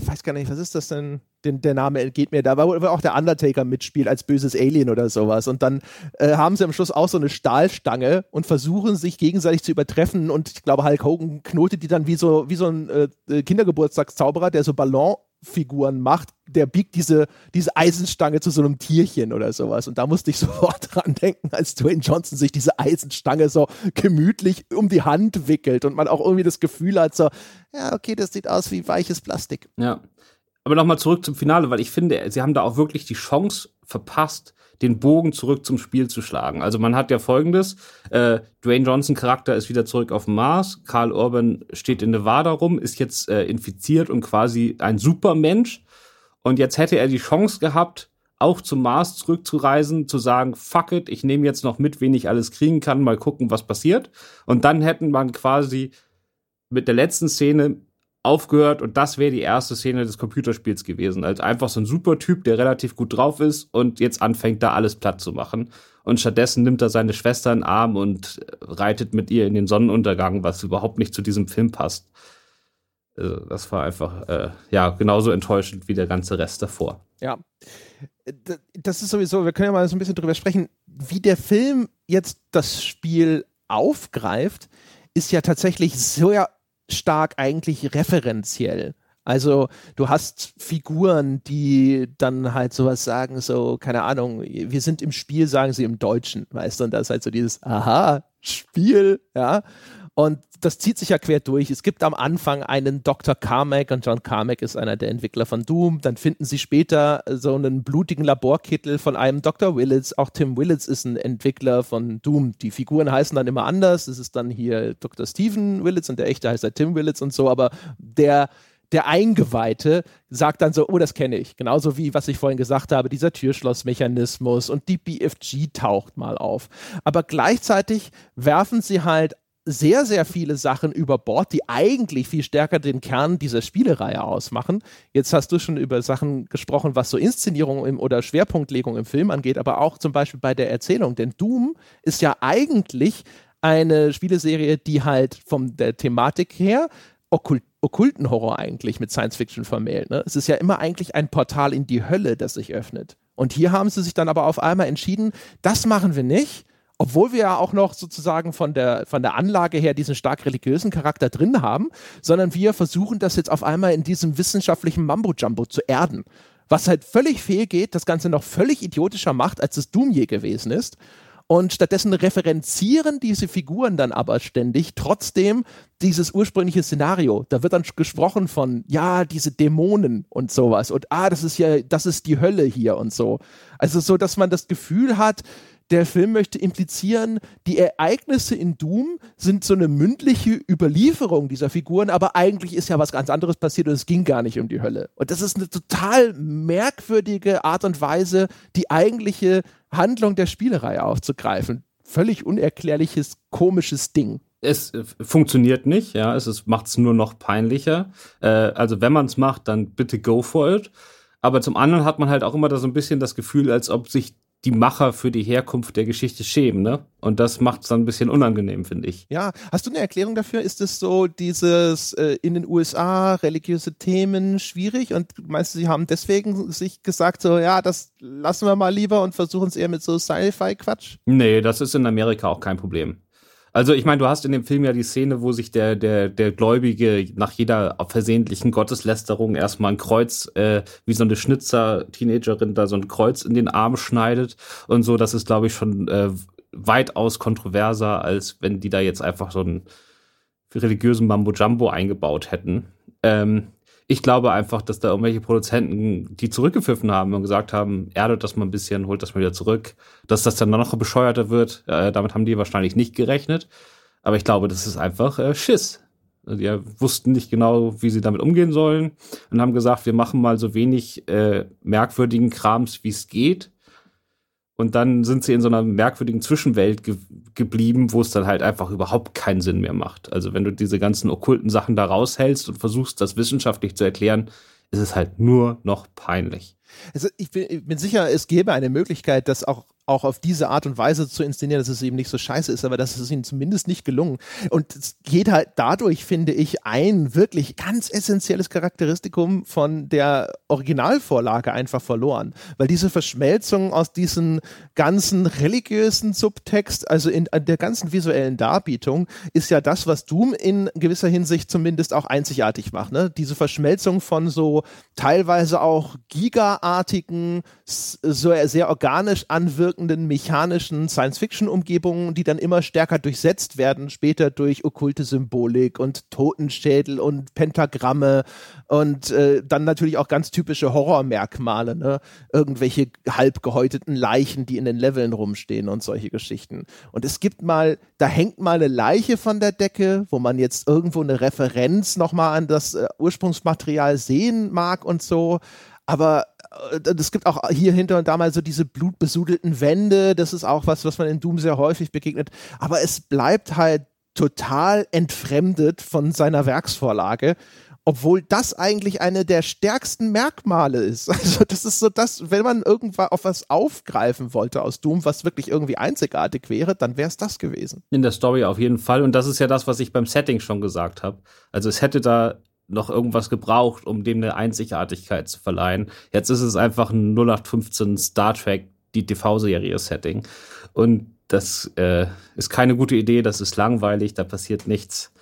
Ich weiß gar nicht, was ist das denn? Den, der Name entgeht mir da, wo auch der Undertaker mitspielt als böses Alien oder sowas. Und dann äh, haben sie am Schluss auch so eine Stahlstange und versuchen sich gegenseitig zu übertreffen. Und ich glaube, Hulk Hogan knotet die dann wie so, wie so ein äh, Kindergeburtstagszauberer, der so Ballonfiguren macht, der biegt diese, diese Eisenstange zu so einem Tierchen oder sowas. Und da musste ich *laughs* sofort dran denken, als Dwayne Johnson sich diese Eisenstange so gemütlich um die Hand wickelt und man auch irgendwie das Gefühl hat, so, ja, okay, das sieht aus wie weiches Plastik. Ja. Aber nochmal zurück zum Finale, weil ich finde, sie haben da auch wirklich die Chance verpasst, den Bogen zurück zum Spiel zu schlagen. Also man hat ja folgendes, äh, Dwayne Johnson Charakter ist wieder zurück auf dem Mars, Karl Urban steht in Nevada rum, ist jetzt äh, infiziert und quasi ein Supermensch. Und jetzt hätte er die Chance gehabt, auch zum Mars zurückzureisen, zu sagen, fuck it, ich nehme jetzt noch mit, wen ich alles kriegen kann, mal gucken, was passiert. Und dann hätten man quasi mit der letzten Szene aufgehört und das wäre die erste Szene des Computerspiels gewesen. Als einfach so ein super Typ, der relativ gut drauf ist und jetzt anfängt, da alles platt zu machen. Und stattdessen nimmt er seine Schwester in den Arm und reitet mit ihr in den Sonnenuntergang, was überhaupt nicht zu diesem Film passt. Also das war einfach, äh, ja, genauso enttäuschend wie der ganze Rest davor. Ja. Das ist sowieso, wir können ja mal so ein bisschen drüber sprechen, wie der Film jetzt das Spiel aufgreift, ist ja tatsächlich sehr stark eigentlich referenziell. Also du hast Figuren, die dann halt sowas sagen, so, keine Ahnung, wir sind im Spiel, sagen sie im Deutschen, weißt du, und das ist halt so dieses, aha, Spiel, ja. Und das zieht sich ja quer durch. Es gibt am Anfang einen Dr. Carmack und John Carmack ist einer der Entwickler von Doom. Dann finden sie später so einen blutigen Laborkittel von einem Dr. Willits. Auch Tim Willits ist ein Entwickler von Doom. Die Figuren heißen dann immer anders. Es ist dann hier Dr. Stephen Willits und der echte heißt halt Tim Willits und so. Aber der, der Eingeweihte sagt dann so, oh, das kenne ich. Genauso wie, was ich vorhin gesagt habe, dieser Türschlossmechanismus und die BFG taucht mal auf. Aber gleichzeitig werfen sie halt sehr, sehr viele Sachen über Bord, die eigentlich viel stärker den Kern dieser Spielereihe ausmachen. Jetzt hast du schon über Sachen gesprochen, was so Inszenierung im, oder Schwerpunktlegung im Film angeht, aber auch zum Beispiel bei der Erzählung. Denn Doom ist ja eigentlich eine Spieleserie, die halt von der Thematik her okkult, okkulten Horror eigentlich mit Science Fiction vermählt. Ne? Es ist ja immer eigentlich ein Portal in die Hölle, das sich öffnet. Und hier haben sie sich dann aber auf einmal entschieden, das machen wir nicht, obwohl wir ja auch noch sozusagen von der, von der Anlage her diesen stark religiösen Charakter drin haben, sondern wir versuchen das jetzt auf einmal in diesem wissenschaftlichen Mambo-Jumbo zu erden. Was halt völlig fehlgeht, das Ganze noch völlig idiotischer macht, als es Doom je gewesen ist. Und stattdessen referenzieren diese Figuren dann aber ständig trotzdem dieses ursprüngliche Szenario. Da wird dann gesprochen von, ja, diese Dämonen und sowas. Und ah, das ist ja, das ist die Hölle hier und so. Also so, dass man das Gefühl hat, der Film möchte implizieren, die Ereignisse in Doom sind so eine mündliche Überlieferung dieser Figuren, aber eigentlich ist ja was ganz anderes passiert und es ging gar nicht um die Hölle. Und das ist eine total merkwürdige Art und Weise, die eigentliche Handlung der Spielerei aufzugreifen. Völlig unerklärliches, komisches Ding es äh, funktioniert nicht, ja, es macht es nur noch peinlicher. Äh, also wenn man es macht, dann bitte go for it. Aber zum anderen hat man halt auch immer da so ein bisschen das Gefühl, als ob sich die Macher für die Herkunft der Geschichte schämen, ne? Und das macht es dann ein bisschen unangenehm, finde ich. Ja, hast du eine Erklärung dafür? Ist es so dieses äh, in den USA religiöse Themen schwierig und meinst du, sie haben deswegen sich gesagt, so ja, das lassen wir mal lieber und versuchen es eher mit so Sci-Fi-Quatsch? Nee, das ist in Amerika auch kein Problem. Also ich meine, du hast in dem Film ja die Szene, wo sich der, der, der Gläubige nach jeder versehentlichen Gotteslästerung erstmal ein Kreuz, äh, wie so eine Schnitzer-Teenagerin da so ein Kreuz in den Arm schneidet und so. Das ist, glaube ich, schon äh, weitaus kontroverser, als wenn die da jetzt einfach so einen religiösen Mambo-Jumbo eingebaut hätten. Ähm, ich glaube einfach, dass da irgendwelche Produzenten die zurückgepfiffen haben und gesagt haben, erdet das mal ein bisschen, holt das mal wieder zurück. Dass das dann noch bescheuerter wird, äh, damit haben die wahrscheinlich nicht gerechnet. Aber ich glaube, das ist einfach äh, Schiss. Die wussten nicht genau, wie sie damit umgehen sollen und haben gesagt, wir machen mal so wenig äh, merkwürdigen Krams, wie es geht und dann sind sie in so einer merkwürdigen Zwischenwelt ge geblieben, wo es dann halt einfach überhaupt keinen Sinn mehr macht. Also wenn du diese ganzen okkulten Sachen da raushältst und versuchst, das wissenschaftlich zu erklären, ist es halt nur noch peinlich. Also ich bin, ich bin sicher, es gäbe eine Möglichkeit, das auch auch auf diese Art und Weise zu inszenieren, dass es eben nicht so scheiße ist, aber das ist ihnen zumindest nicht gelungen. Und es geht halt dadurch, finde ich, ein wirklich ganz essentielles Charakteristikum von der Originalvorlage einfach verloren. Weil diese Verschmelzung aus diesem ganzen religiösen Subtext, also in der ganzen visuellen Darbietung, ist ja das, was Doom in gewisser Hinsicht zumindest auch einzigartig macht. Ne? Diese Verschmelzung von so teilweise auch gigaartigen, so sehr organisch anwirkenden mechanischen Science-Fiction-Umgebungen, die dann immer stärker durchsetzt werden, später durch okkulte Symbolik und Totenschädel und Pentagramme und äh, dann natürlich auch ganz typische Horrormerkmale, ne? Irgendwelche halb gehäuteten Leichen, die in den Leveln rumstehen und solche Geschichten. Und es gibt mal, da hängt mal eine Leiche von der Decke, wo man jetzt irgendwo eine Referenz nochmal an das äh, Ursprungsmaterial sehen mag und so. Aber äh, es gibt auch hier hinter und da mal so diese blutbesudelten Wände. Das ist auch was, was man in Doom sehr häufig begegnet. Aber es bleibt halt total entfremdet von seiner Werksvorlage obwohl das eigentlich eine der stärksten Merkmale ist. *laughs* Also das ist so das, wenn man irgendwann auf was aufgreifen wollte aus Doom, was wirklich irgendwie einzigartig wäre, dann wäre es das gewesen. In der Story auf jeden Fall und das ist ja das, was ich beim Setting schon gesagt habe. Also es hätte da noch irgendwas gebraucht, um dem eine Einzigartigkeit zu verleihen. Jetzt ist es einfach ein 0815 Star Trek, die TV-Serie-Setting. Und das äh, ist keine gute Idee, das ist langweilig, da passiert nichts.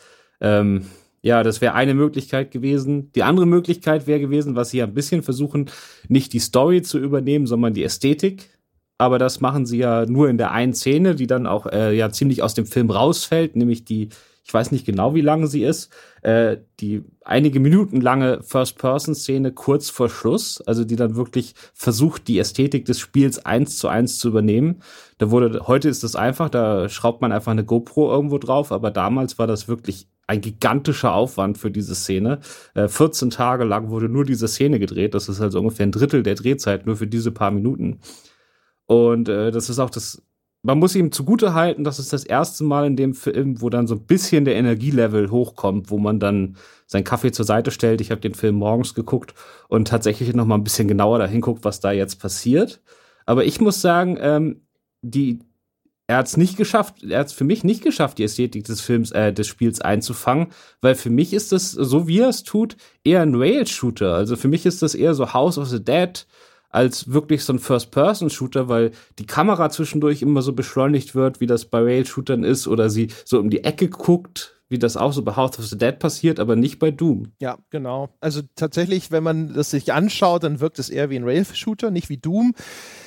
Ähm, ja, das wäre eine Möglichkeit gewesen. Die andere Möglichkeit wäre gewesen, was sie ein bisschen versuchen, nicht die Story zu übernehmen, sondern die Ästhetik. Aber das machen sie ja nur in der einen Szene, die dann auch äh, ja ziemlich aus dem Film rausfällt, nämlich die, ich weiß nicht genau, wie lange sie ist, äh, die einige Minuten lange First-Person-Szene kurz vor Schluss, also die dann wirklich versucht, die Ästhetik des Spiels eins zu eins zu übernehmen. Da wurde, heute ist das einfach, da schraubt man einfach eine GoPro irgendwo drauf, aber damals war das wirklich ein gigantischer Aufwand für diese Szene. Äh, 14 Tage lang wurde nur diese Szene gedreht. Das ist also ungefähr ein Drittel der Drehzeit nur für diese paar Minuten. Und äh, das ist auch das. Man muss ihm zugute halten, das ist das erste Mal in dem Film, wo dann so ein bisschen der Energielevel hochkommt, wo man dann seinen Kaffee zur Seite stellt. Ich habe den Film morgens geguckt und tatsächlich noch mal ein bisschen genauer dahin guckt, was da jetzt passiert. Aber ich muss sagen, ähm, die, er hat es nicht geschafft, er hat es für mich nicht geschafft, die Ästhetik des Films, äh, des Spiels einzufangen, weil für mich ist das, so wie er es tut, eher ein Rail-Shooter. Also für mich ist das eher so House of the Dead als wirklich so ein First-Person-Shooter, weil die Kamera zwischendurch immer so beschleunigt wird, wie das bei Rail-Shootern ist, oder sie so um die Ecke guckt, wie das auch so bei House of the Dead passiert, aber nicht bei Doom. Ja, genau. Also tatsächlich, wenn man das sich anschaut, dann wirkt es eher wie ein Rail-Shooter, nicht wie Doom.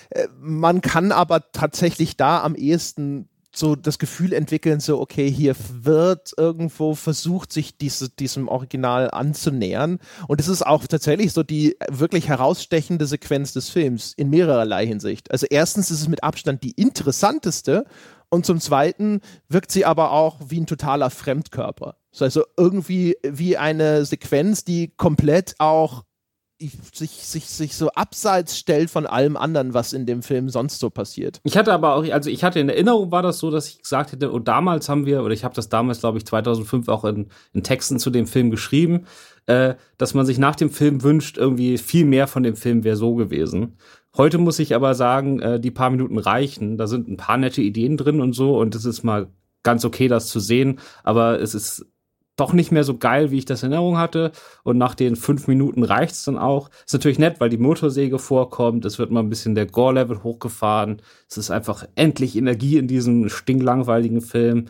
Äh, man kann aber tatsächlich da am ehesten so das Gefühl entwickeln, so, okay, hier wird irgendwo versucht, sich diese, diesem Original anzunähern. Und es ist auch tatsächlich so die wirklich herausstechende Sequenz des Films in mehrerlei Hinsicht. Also erstens ist es mit Abstand die interessanteste und zum Zweiten wirkt sie aber auch wie ein totaler Fremdkörper. Also irgendwie wie eine Sequenz, die komplett auch sich, sich, sich so abseits stellt von allem anderen, was in dem Film sonst so passiert. Ich hatte aber auch, also ich hatte in Erinnerung war das so, dass ich gesagt hätte, und damals haben wir, oder ich habe das damals, glaube ich, 2005 auch in, in Texten zu dem Film geschrieben, äh, dass man sich nach dem Film wünscht, irgendwie viel mehr von dem Film wäre so gewesen. Heute muss ich aber sagen, äh, die paar Minuten reichen. Da sind ein paar nette Ideen drin und so, und es ist mal ganz okay, das zu sehen, aber es ist doch nicht mehr so geil, wie ich das in Erinnerung hatte. Und nach den fünf Minuten reicht's dann auch. Ist natürlich nett, weil die Motorsäge vorkommt. Es wird mal ein bisschen der Gore-Level hochgefahren. Es ist einfach endlich Energie in diesem stinklangweiligen Film.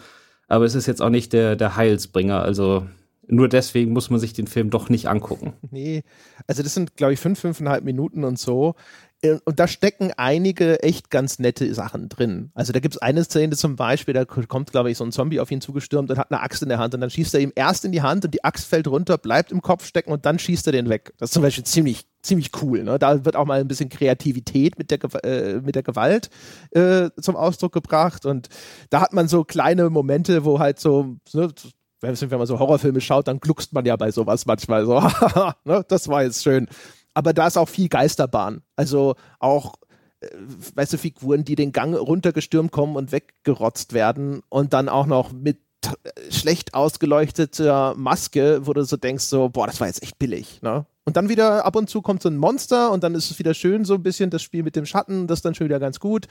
Aber es ist jetzt auch nicht der, der Heilsbringer. Also nur deswegen muss man sich den Film doch nicht angucken. Nee, also das sind, glaube ich, fünf, fünfeinhalb Minuten und so. Äh, und da stecken einige echt ganz nette Sachen drin. Also da gibt es eine Szene zum Beispiel, da kommt, glaube ich, so ein Zombie auf ihn zugestürmt und hat eine Axt in der Hand und dann schießt er ihm erst in die Hand und die Axt fällt runter, bleibt im Kopf stecken und dann schießt er den weg. Das ist zum Beispiel ziemlich, ziemlich cool. Ne? Da wird auch mal ein bisschen Kreativität mit der, äh, mit der Gewalt äh, zum Ausdruck gebracht und da hat man so kleine Momente, wo halt so, ne, wenn man so Horrorfilme schaut, dann gluckst man ja bei sowas manchmal so. *laughs* ne? Das war jetzt schön aber da ist auch viel Geisterbahn. Also auch, äh, weißt du, Figuren, die den Gang runtergestürmt kommen und weggerotzt werden und dann auch noch mit äh, schlecht ausgeleuchteter Maske, wo du so denkst, so, boah, das war jetzt echt billig, ne? Und dann wieder ab und zu kommt so ein Monster und dann ist es wieder schön, so ein bisschen das Spiel mit dem Schatten, das ist dann schon wieder ganz gut.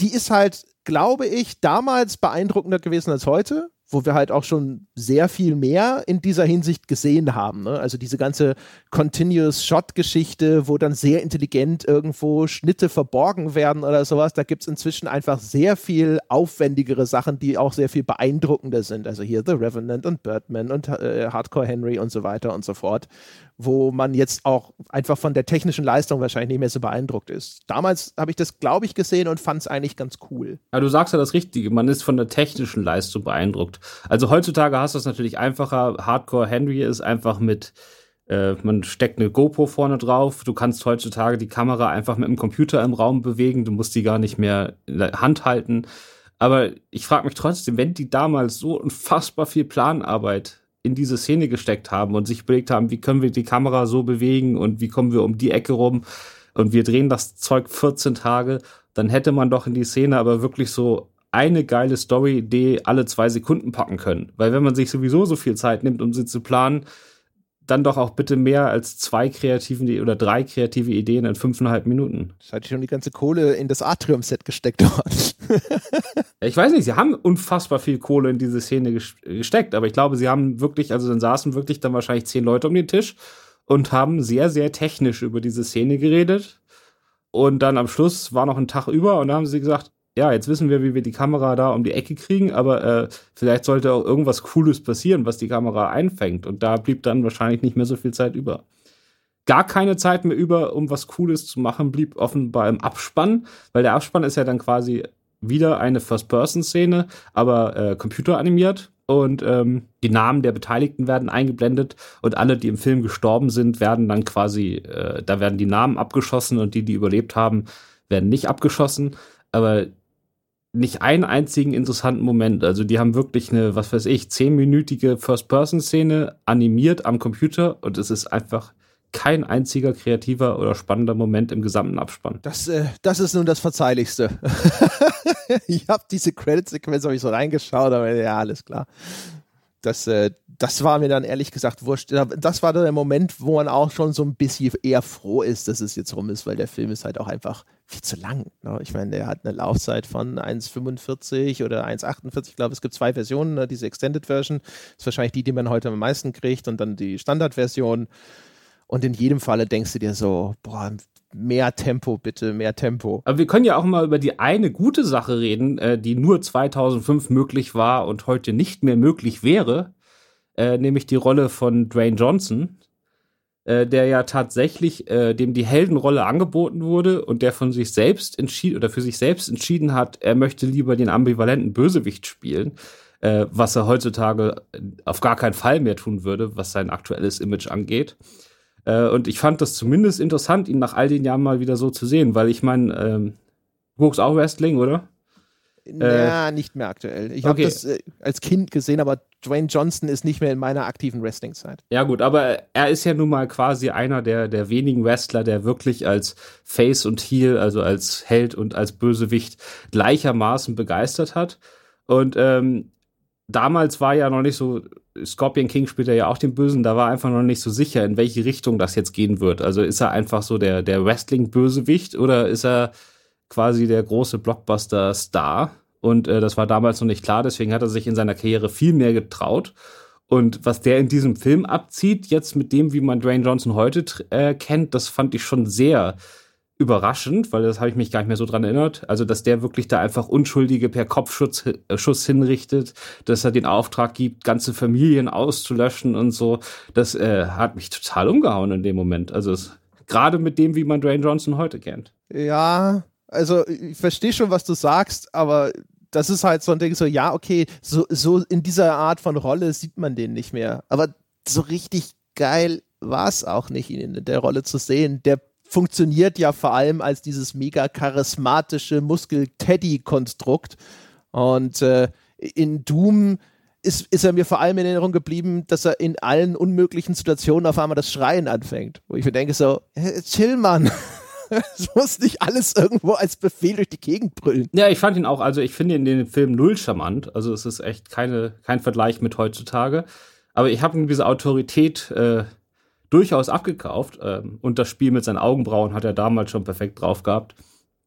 die ist halt, glaube ich, damals beeindruckender gewesen als heute wo wir halt auch schon sehr viel mehr in dieser Hinsicht gesehen haben. Ne? Also diese ganze Continuous Shot-Geschichte, wo dann sehr intelligent irgendwo Schnitte verborgen werden oder sowas. Da gibt es inzwischen einfach sehr viel aufwendigere Sachen, die auch sehr viel beeindruckender sind. Also hier The Revenant und Birdman und äh, Hardcore Henry und so weiter und so fort, wo man jetzt auch einfach von der technischen Leistung wahrscheinlich nicht mehr so beeindruckt ist. Damals habe ich das, glaube ich, gesehen und fand es eigentlich ganz cool. Ja, du sagst ja das Richtige, man ist von der technischen Leistung beeindruckt. Also heutzutage hast du es natürlich einfacher. Hardcore Henry ist einfach mit, äh, man steckt eine GoPro vorne drauf. Du kannst heutzutage die Kamera einfach mit dem Computer im Raum bewegen. Du musst die gar nicht mehr in der Hand halten. Aber ich frage mich trotzdem, wenn die damals so unfassbar viel Planarbeit in diese Szene gesteckt haben und sich überlegt haben, wie können wir die Kamera so bewegen und wie kommen wir um die Ecke rum und wir drehen das Zeug 14 Tage, dann hätte man doch in die Szene aber wirklich so eine geile Story-Idee alle zwei Sekunden packen können. Weil wenn man sich sowieso so viel Zeit nimmt, um sie zu planen, dann doch auch bitte mehr als zwei kreative oder drei kreative Ideen in fünfeinhalb Minuten. Das hatte schon die ganze Kohle in das Atrium-Set gesteckt dort. *laughs* ich weiß nicht, sie haben unfassbar viel Kohle in diese Szene gesteckt, aber ich glaube, sie haben wirklich, also dann saßen wirklich dann wahrscheinlich zehn Leute um den Tisch und haben sehr, sehr technisch über diese Szene geredet. Und dann am Schluss war noch ein Tag über und da haben sie gesagt, ja, jetzt wissen wir, wie wir die Kamera da um die Ecke kriegen, aber äh, vielleicht sollte auch irgendwas Cooles passieren, was die Kamera einfängt. Und da blieb dann wahrscheinlich nicht mehr so viel Zeit über. Gar keine Zeit mehr über, um was Cooles zu machen, blieb offenbar im Abspann, weil der Abspann ist ja dann quasi wieder eine First-Person-Szene, aber äh, computeranimiert. Und ähm, die Namen der Beteiligten werden eingeblendet und alle, die im Film gestorben sind, werden dann quasi, äh, da werden die Namen abgeschossen und die, die überlebt haben, werden nicht abgeschossen. Aber nicht einen einzigen interessanten Moment. Also die haben wirklich eine, was weiß ich, zehnminütige First-Person-Szene animiert am Computer und es ist einfach kein einziger kreativer oder spannender Moment im gesamten Abspann. Das, äh, das ist nun das Verzeihlichste. *laughs* *laughs* ich habe diese Credit-Sequenz habe ich so reingeschaut, aber ja, alles klar. Das, äh, das war mir dann ehrlich gesagt wurscht. Das war der Moment, wo man auch schon so ein bisschen eher froh ist, dass es jetzt rum ist, weil der Film ist halt auch einfach viel zu lang. Ne? Ich meine, der hat eine Laufzeit von 1,45 oder 1,48. Ich glaube, es gibt zwei Versionen. Ne? Diese Extended Version ist wahrscheinlich die, die man heute am meisten kriegt und dann die Standardversion. Und in jedem Falle denkst du dir so, boah, mehr Tempo bitte, mehr Tempo. Aber wir können ja auch mal über die eine gute Sache reden, äh, die nur 2005 möglich war und heute nicht mehr möglich wäre, äh, nämlich die Rolle von Dwayne Johnson, äh, der ja tatsächlich äh, dem die Heldenrolle angeboten wurde und der von sich selbst entschieden oder für sich selbst entschieden hat, er möchte lieber den ambivalenten Bösewicht spielen, äh, was er heutzutage auf gar keinen Fall mehr tun würde, was sein aktuelles Image angeht. Äh, und ich fand das zumindest interessant, ihn nach all den Jahren mal wieder so zu sehen, weil ich meine, ähm, du guckst auch Wrestling, oder? Ja, äh, nicht mehr aktuell. Ich okay. habe das äh, als Kind gesehen, aber Dwayne Johnson ist nicht mehr in meiner aktiven Wrestling-Zeit. Ja, gut, aber er ist ja nun mal quasi einer der, der wenigen Wrestler, der wirklich als Face und Heel, also als Held und als Bösewicht gleichermaßen begeistert hat. Und ähm, damals war ja noch nicht so, Scorpion King spielt ja auch den Bösen, da war einfach noch nicht so sicher, in welche Richtung das jetzt gehen wird. Also ist er einfach so der, der Wrestling-Bösewicht oder ist er quasi der große Blockbuster-Star? Und äh, das war damals noch nicht klar, deswegen hat er sich in seiner Karriere viel mehr getraut. Und was der in diesem Film abzieht, jetzt mit dem, wie man Dwayne Johnson heute äh, kennt, das fand ich schon sehr überraschend, weil das habe ich mich gar nicht mehr so dran erinnert. Also, dass der wirklich da einfach Unschuldige per Kopfschuss äh, Schuss hinrichtet, dass er den Auftrag gibt, ganze Familien auszulöschen und so. Das äh, hat mich total umgehauen in dem Moment. Also, gerade mit dem, wie man Dwayne Johnson heute kennt. Ja, also ich verstehe schon, was du sagst, aber das ist halt so ein Ding, so, ja, okay, so, so in dieser Art von Rolle sieht man den nicht mehr. Aber so richtig geil war es auch nicht, ihn in der Rolle zu sehen. Der funktioniert ja vor allem als dieses mega charismatische Muskel-Teddy-Konstrukt. Und äh, in Doom ist, ist er mir vor allem in Erinnerung geblieben, dass er in allen unmöglichen Situationen auf einmal das Schreien anfängt. Wo ich mir denke so, chill, Mann. *laughs* es muss nicht alles irgendwo als Befehl durch die Gegend brüllen. Ja, ich fand ihn auch, also ich finde ihn in dem Film null charmant. Also es ist echt keine, kein Vergleich mit heutzutage. Aber ich habe ihm diese Autorität äh, durchaus abgekauft. Ähm, und das Spiel mit seinen Augenbrauen hat er damals schon perfekt drauf gehabt.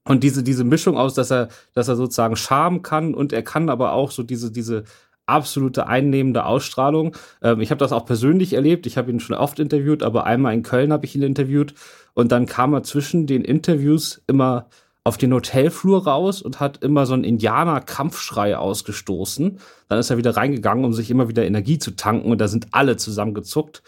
Und diese, diese Mischung aus, dass er, dass er sozusagen Charme kann und er kann aber auch so diese, diese absolute einnehmende Ausstrahlung. Ähm, ich habe das auch persönlich erlebt. Ich habe ihn schon oft interviewt, aber einmal in Köln habe ich ihn interviewt. Und dann kam er zwischen den Interviews immer auf den Hotelflur raus und hat immer so einen Indianer-Kampfschrei ausgestoßen. Dann ist er wieder reingegangen, um sich immer wieder Energie zu tanken und da sind alle zusammengezuckt.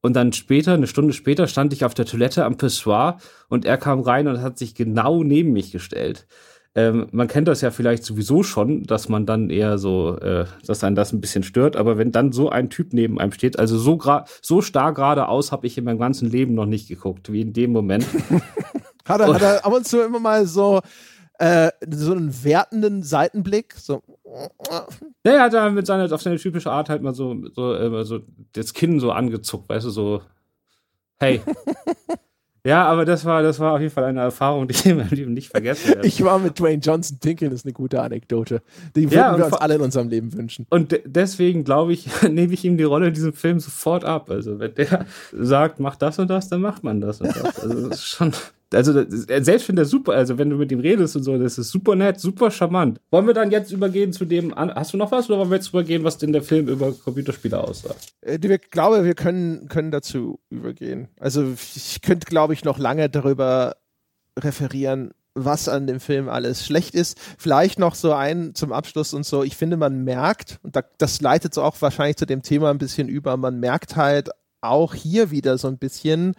Und dann später, eine Stunde später, stand ich auf der Toilette am Pissoir und er kam rein und hat sich genau neben mich gestellt. Ähm, man kennt das ja vielleicht sowieso schon, dass man dann eher so, äh, dass einen das ein bisschen stört. Aber wenn dann so ein Typ neben einem steht, also so, so starr geradeaus habe ich in meinem ganzen Leben noch nicht geguckt, wie in dem Moment. *laughs* hat, er, hat er ab und zu immer mal so, äh, so einen wertenden Seitenblick, so. Ja, er hat er mit seiner, auf seine typische Art halt mal so, so, äh, so das Kinn so angezuckt, weißt du, so, hey. Ja, aber das war, das war auf jeden Fall eine Erfahrung, die ich in meinem Leben nicht vergessen werde. Ich war mit Dwayne Johnson pinkeln, ist eine gute Anekdote. Die würden ja, wir uns alle in unserem Leben wünschen. Und de deswegen, glaube ich, *laughs* nehme ich ihm die Rolle in diesem Film sofort ab. Also, wenn der sagt, mach das und das, dann macht man das und das. Also, das ist schon, also selbst finde er super, also wenn du mit ihm redest und so, das ist super nett, super charmant. Wollen wir dann jetzt übergehen zu dem, hast du noch was oder wollen wir jetzt übergehen, was denn der Film über Computerspiele aussagt? Äh, ich glaube, wir können, können dazu übergehen. Also ich könnte, glaube ich, noch lange darüber referieren, was an dem Film alles schlecht ist. Vielleicht noch so ein zum Abschluss und so. Ich finde, man merkt, und das leitet so auch wahrscheinlich zu dem Thema ein bisschen über, man merkt halt auch hier wieder so ein bisschen,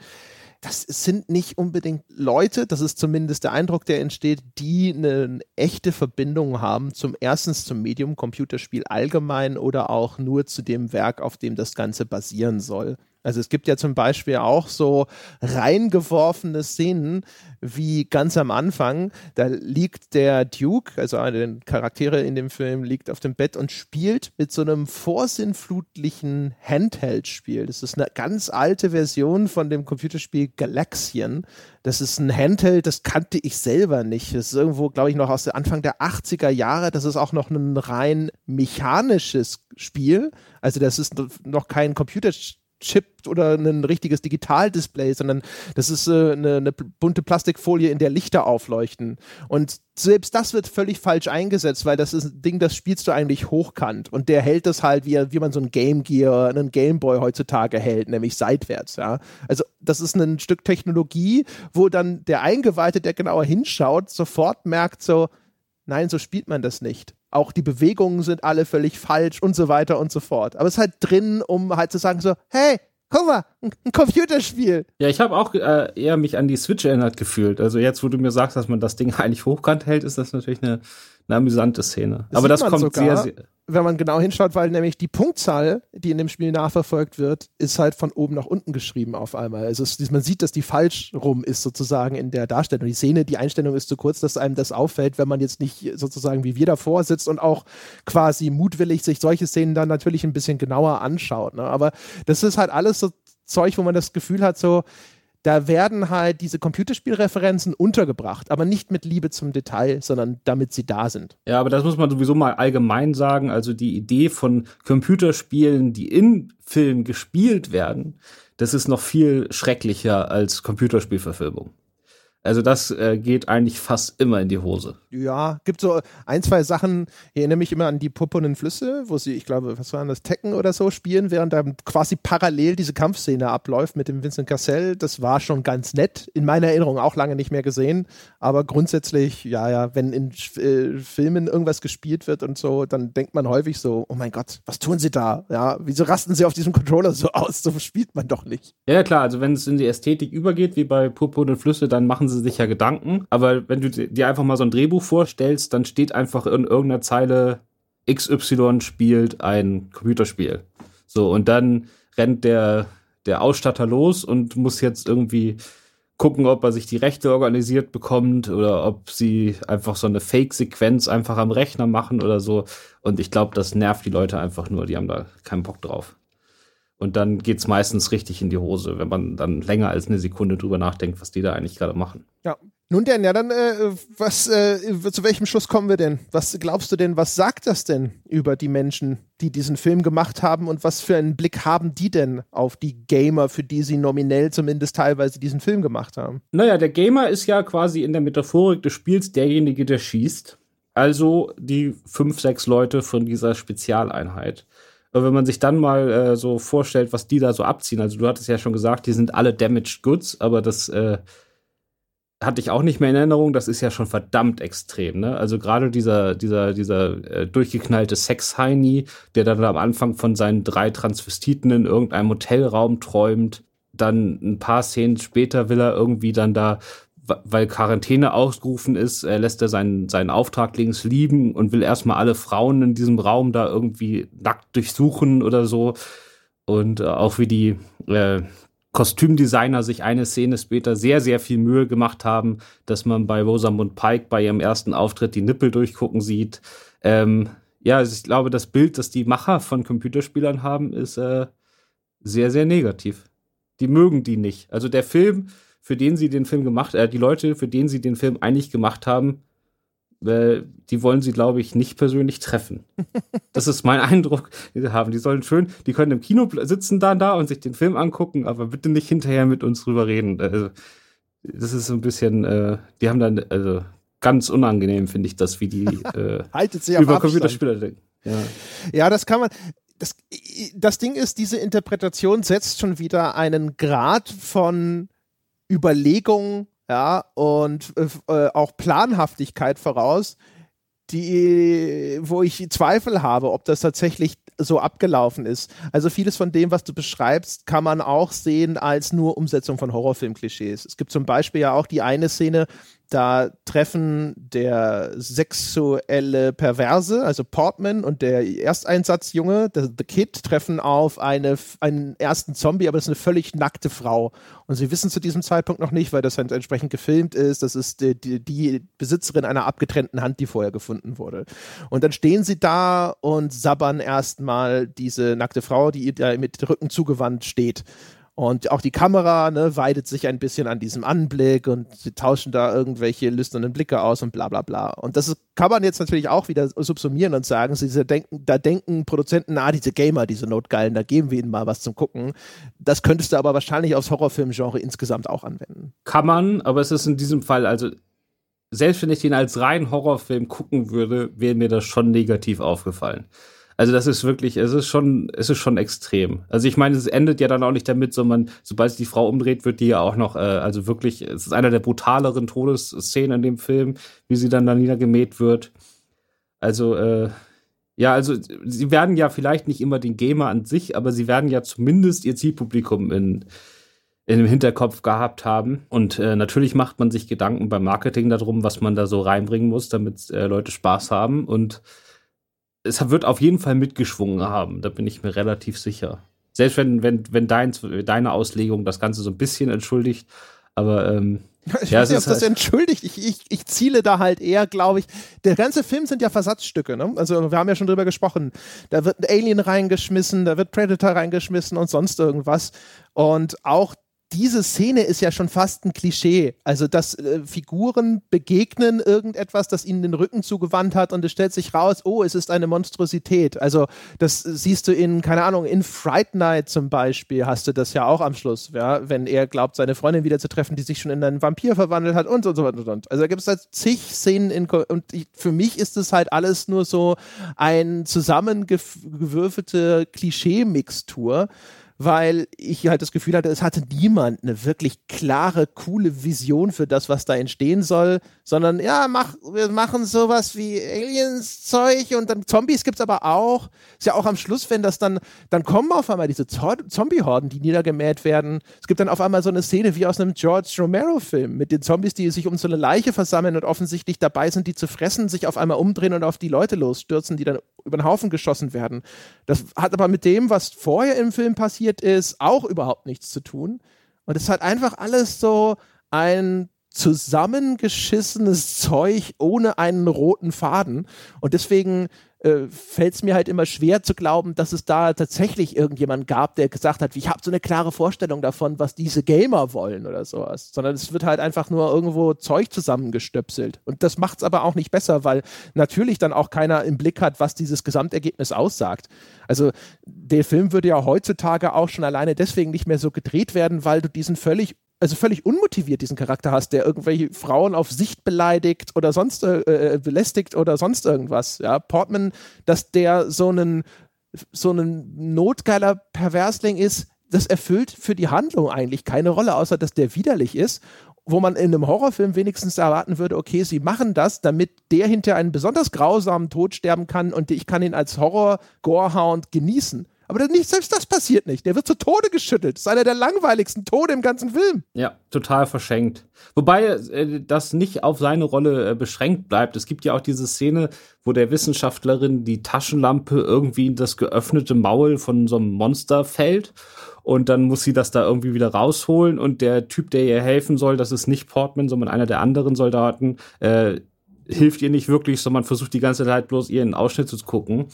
das sind nicht unbedingt Leute, das ist zumindest der Eindruck, der entsteht, die eine echte Verbindung haben zum erstens zum Medium Computerspiel allgemein oder auch nur zu dem Werk, auf dem das Ganze basieren soll. Also es gibt ja zum Beispiel auch so reingeworfene Szenen, wie ganz am Anfang, da liegt der Duke, also einer der Charaktere in dem Film, liegt auf dem Bett und spielt mit so einem vorsinnflutlichen Handheld-Spiel. Das ist eine ganz alte Version von dem Computerspiel Galaxian. Das ist ein Handheld, das kannte ich selber nicht. Das ist irgendwo, glaube ich, noch aus der Anfang der 80er Jahre. Das ist auch noch ein rein mechanisches Spiel. Also das ist noch kein Computerspiel. Chip oder ein richtiges Digitaldisplay, sondern das ist äh, eine, eine, bunte Plastikfolie, in der Lichter aufleuchten. Und selbst das wird völlig falsch eingesetzt, weil das ist ein Ding, das spielst du eigentlich hochkant. Und der hält das halt, wie, wie man so ein Game Gear, einen Game Boy heutzutage hält, nämlich seitwärts. Ja? Also das ist ein Stück Technologie, wo dann der Eingeweihte, der genauer hinschaut, sofort merkt so, nein, so spielt man das nicht auch die Bewegungen sind alle völlig falsch und so weiter und so fort. Aber es ist halt drin, um halt zu sagen so, hey, guck mal, ein, Computerspiel. Ja, ich habe auch äh, eher mich an die Switch erinnert gefühlt. Also jetzt, wo du mir sagst, dass man das Ding *laughs* eigentlich hochkant hält, ist das natürlich eine, eine amüsante Szene. Das Aber das kommt sogar, sehr, sehr wenn man genau hinschaut, weil nämlich die Punktzahl, die in dem Spiel nachverfolgt wird, ist halt von oben nach unten geschrieben auf einmal. Also es, man sieht, dass die falsch rum ist sozusagen in der Darstellung. Die Szene, die Einstellung ist zu kurz, dass einem das auffällt, wenn man jetzt nicht sozusagen wie wir davor sitzt und auch quasi mutwillig sich solche Szenen dann natürlich ein bisschen genauer anschaut. Ne? Aber das ist halt alles so Zeug, wo man das Gefühl hat, so, da werden halt diese Computerspielreferenzen untergebracht, aber nicht mit Liebe zum Detail, sondern damit sie da sind. Ja, aber das muss man sowieso mal allgemein sagen. Also die Idee von Computerspielen, die in Filmen gespielt werden, das ist noch viel schrecklicher als Computerspielverfilmung. Also das äh, geht eigentlich fast immer in die Hose. Ja, gibt so ein, zwei Sachen, ich erinnere mich immer an die purpurnen Flüsse, wo sie, ich glaube, was waren das, Tekken oder so spielen, während da quasi parallel diese Kampfszene abläuft mit dem Vincent Cassell. Das war schon ganz nett. In meiner Erinnerung auch lange nicht mehr gesehen. Aber grundsätzlich, ja, ja, wenn in äh, Filmen irgendwas gespielt wird und so, dann denkt man häufig so, oh mein Gott, was tun sie da? Ja, wieso rasten sie auf diesem Controller so aus? So spielt man doch nicht. Ja, klar, also wenn es in die Ästhetik übergeht, wie bei purpurnen Flüsse, dann machen sie sich ja Gedanken. Aber wenn du dir einfach mal so ein Drehbuch vorstellst, dann steht einfach in irgendeiner Zeile, XY spielt ein Computerspiel. So, und dann rennt der, der Ausstatter los und muss jetzt irgendwie gucken, ob er sich die Rechte organisiert bekommt oder ob sie einfach so eine Fake-Sequenz einfach am Rechner machen oder so. Und ich glaube, das nervt die Leute einfach nur, die haben da keinen Bock drauf. Und dann geht es meistens richtig in die Hose, wenn man dann länger als eine Sekunde drüber nachdenkt, was die da eigentlich gerade machen. Ja, Nun denn, ja, dann, äh, was, äh, zu welchem Schluss kommen wir denn? Was glaubst du denn, was sagt das denn über die Menschen, die diesen Film gemacht haben und was für einen Blick haben die denn auf die Gamer, für die sie nominell zumindest teilweise diesen Film gemacht haben? Naja, der Gamer ist ja quasi in der Metaphorik des Spiels derjenige, der schießt. Also die fünf, sechs Leute von dieser Spezialeinheit. Aber wenn man sich dann mal äh, so vorstellt, was die da so abziehen, also du hattest ja schon gesagt, die sind alle damaged goods, aber das äh, hatte ich auch nicht mehr in Erinnerung, das ist ja schon verdammt extrem, ne? Also gerade dieser, dieser, dieser äh, durchgeknallte Sex-Heini, der dann am Anfang von seinen drei Transvestiten in irgendeinem Hotelraum träumt, dann ein paar Szenen später will er irgendwie dann da, weil Quarantäne ausgerufen ist, äh, lässt er seinen, seinen Auftrag links lieben und will erstmal alle Frauen in diesem Raum da irgendwie nackt durchsuchen oder so. Und äh, auch wie die, äh, Kostümdesigner sich eine Szene später sehr, sehr viel Mühe gemacht haben, dass man bei Rosamund Pike bei ihrem ersten Auftritt die Nippel durchgucken sieht. Ähm, ja, also ich glaube, das Bild, das die Macher von Computerspielern haben, ist äh, sehr, sehr negativ. Die mögen die nicht. Also der Film, für den sie den Film gemacht, äh, die Leute, für den sie den Film eigentlich gemacht haben, äh, die wollen sie, glaube ich, nicht persönlich treffen. *laughs* Das ist mein Eindruck, den sie haben. Die sollen schön, die können im Kino sitzen dann da und sich den Film angucken, aber bitte nicht hinterher mit uns drüber reden. Also, das ist so ein bisschen, äh, die haben dann, also ganz unangenehm, finde ich das, wie die äh, *laughs* über Computerspieler denken. Ja. ja, das kann man. Das, das Ding ist, diese Interpretation setzt schon wieder einen Grad von Überlegung ja, und äh, auch Planhaftigkeit voraus, die, wo ich Zweifel habe, ob das tatsächlich so abgelaufen ist. Also vieles von dem, was du beschreibst, kann man auch sehen als nur Umsetzung von Horrorfilm-Klischees. Es gibt zum Beispiel ja auch die eine Szene, da treffen der sexuelle Perverse, also Portman und der Ersteinsatzjunge, der, The Kid, treffen auf eine, einen ersten Zombie, aber das ist eine völlig nackte Frau. Und sie wissen zu diesem Zeitpunkt noch nicht, weil das halt entsprechend gefilmt ist, das ist die, die, die Besitzerin einer abgetrennten Hand, die vorher gefunden wurde. Und dann stehen sie da und sabbern erstmal diese nackte Frau, die ihr mit Rücken zugewandt steht. Und auch die Kamera ne, weidet sich ein bisschen an diesem Anblick und sie tauschen da irgendwelche lüsternen Blicke aus und bla bla bla. Und das kann man jetzt natürlich auch wieder subsumieren und sagen, sie denken, da denken Produzenten, ah, diese Gamer, diese Notgeilen, da geben wir ihnen mal was zum Gucken. Das könntest du aber wahrscheinlich aufs Horrorfilmgenre insgesamt auch anwenden. Kann man, aber es ist in diesem Fall, also selbst wenn ich den als rein Horrorfilm gucken würde, wäre mir das schon negativ aufgefallen. Also das ist wirklich, es ist schon, es ist schon extrem. Also ich meine, es endet ja dann auch nicht damit, sondern sobald die Frau umdreht, wird die ja auch noch, äh, also wirklich, es ist einer der brutaleren Todesszenen in dem Film, wie sie dann da niedergemäht wird. Also, äh, ja, also sie werden ja vielleicht nicht immer den Gamer an sich, aber sie werden ja zumindest ihr Zielpublikum in, in dem Hinterkopf gehabt haben. Und äh, natürlich macht man sich Gedanken beim Marketing darum, was man da so reinbringen muss, damit äh, Leute Spaß haben. Und es wird auf jeden Fall mitgeschwungen haben, da bin ich mir relativ sicher. Selbst wenn, wenn, wenn dein, deine Auslegung das Ganze so ein bisschen entschuldigt, aber ähm, *laughs* ich ja, weiß nicht, ob das halt entschuldigt. Ich, ich, ich ziele da halt eher, glaube ich. Der ganze Film sind ja Versatzstücke, ne? Also wir haben ja schon drüber gesprochen. Da wird ein Alien reingeschmissen, da wird Predator reingeschmissen und sonst irgendwas. Und auch diese Szene ist ja schon fast ein Klischee. Also, dass äh, Figuren begegnen irgendetwas, das ihnen den Rücken zugewandt hat und es stellt sich raus, oh, es ist eine Monstrosität. Also, das siehst du in, keine Ahnung, in Fright Night zum Beispiel hast du das ja auch am Schluss, ja, wenn er glaubt, seine Freundin wieder zu treffen, die sich schon in einen Vampir verwandelt hat und so und so und, und. Also, da gibt es halt zig Szenen in, und ich, für mich ist es halt alles nur so ein zusammengewürfelte Klischee-Mixtur weil ich halt das Gefühl hatte, es hatte niemand eine wirklich klare, coole Vision für das, was da entstehen soll, sondern ja, mach, wir machen sowas wie Aliens-Zeug und dann Zombies gibt's aber auch. Ist ja auch am Schluss, wenn das dann, dann kommen auf einmal diese Zombie-Horden, die niedergemäht werden. Es gibt dann auf einmal so eine Szene wie aus einem George Romero-Film mit den Zombies, die sich um so eine Leiche versammeln und offensichtlich dabei sind, die zu fressen, sich auf einmal umdrehen und auf die Leute losstürzen, die dann über den Haufen geschossen werden. Das hat aber mit dem, was vorher im Film passiert ist, auch überhaupt nichts zu tun. Und es hat einfach alles so ein zusammengeschissenes Zeug ohne einen roten Faden. Und deswegen äh, fällt es mir halt immer schwer zu glauben, dass es da tatsächlich irgendjemand gab, der gesagt hat, ich habe so eine klare Vorstellung davon, was diese Gamer wollen oder sowas. Sondern es wird halt einfach nur irgendwo Zeug zusammengestöpselt. Und das macht es aber auch nicht besser, weil natürlich dann auch keiner im Blick hat, was dieses Gesamtergebnis aussagt. Also der Film würde ja heutzutage auch schon alleine deswegen nicht mehr so gedreht werden, weil du diesen völlig also völlig unmotiviert diesen Charakter hast, der irgendwelche Frauen auf Sicht beleidigt oder sonst äh, äh, belästigt oder sonst irgendwas. Ja, Portman, dass der so einen so ein notgeiler Perversling ist, das erfüllt für die Handlung eigentlich keine Rolle, außer dass der widerlich ist, wo man in einem Horrorfilm wenigstens erwarten würde, okay, sie machen das, damit der hinter einen besonders grausamen Tod sterben kann und ich kann ihn als Horror-Gorehound genießen. Aber das nicht, selbst das passiert nicht. Der wird zu Tode geschüttelt. Das ist einer der langweiligsten Tode im ganzen Film. Ja, total verschenkt. Wobei äh, das nicht auf seine Rolle äh, beschränkt bleibt. Es gibt ja auch diese Szene, wo der Wissenschaftlerin die Taschenlampe irgendwie in das geöffnete Maul von so einem Monster fällt und dann muss sie das da irgendwie wieder rausholen und der Typ, der ihr helfen soll, das ist nicht Portman, sondern einer der anderen Soldaten, äh, hilft ihr nicht wirklich, sondern versucht die ganze Zeit bloß ihren Ausschnitt zu gucken.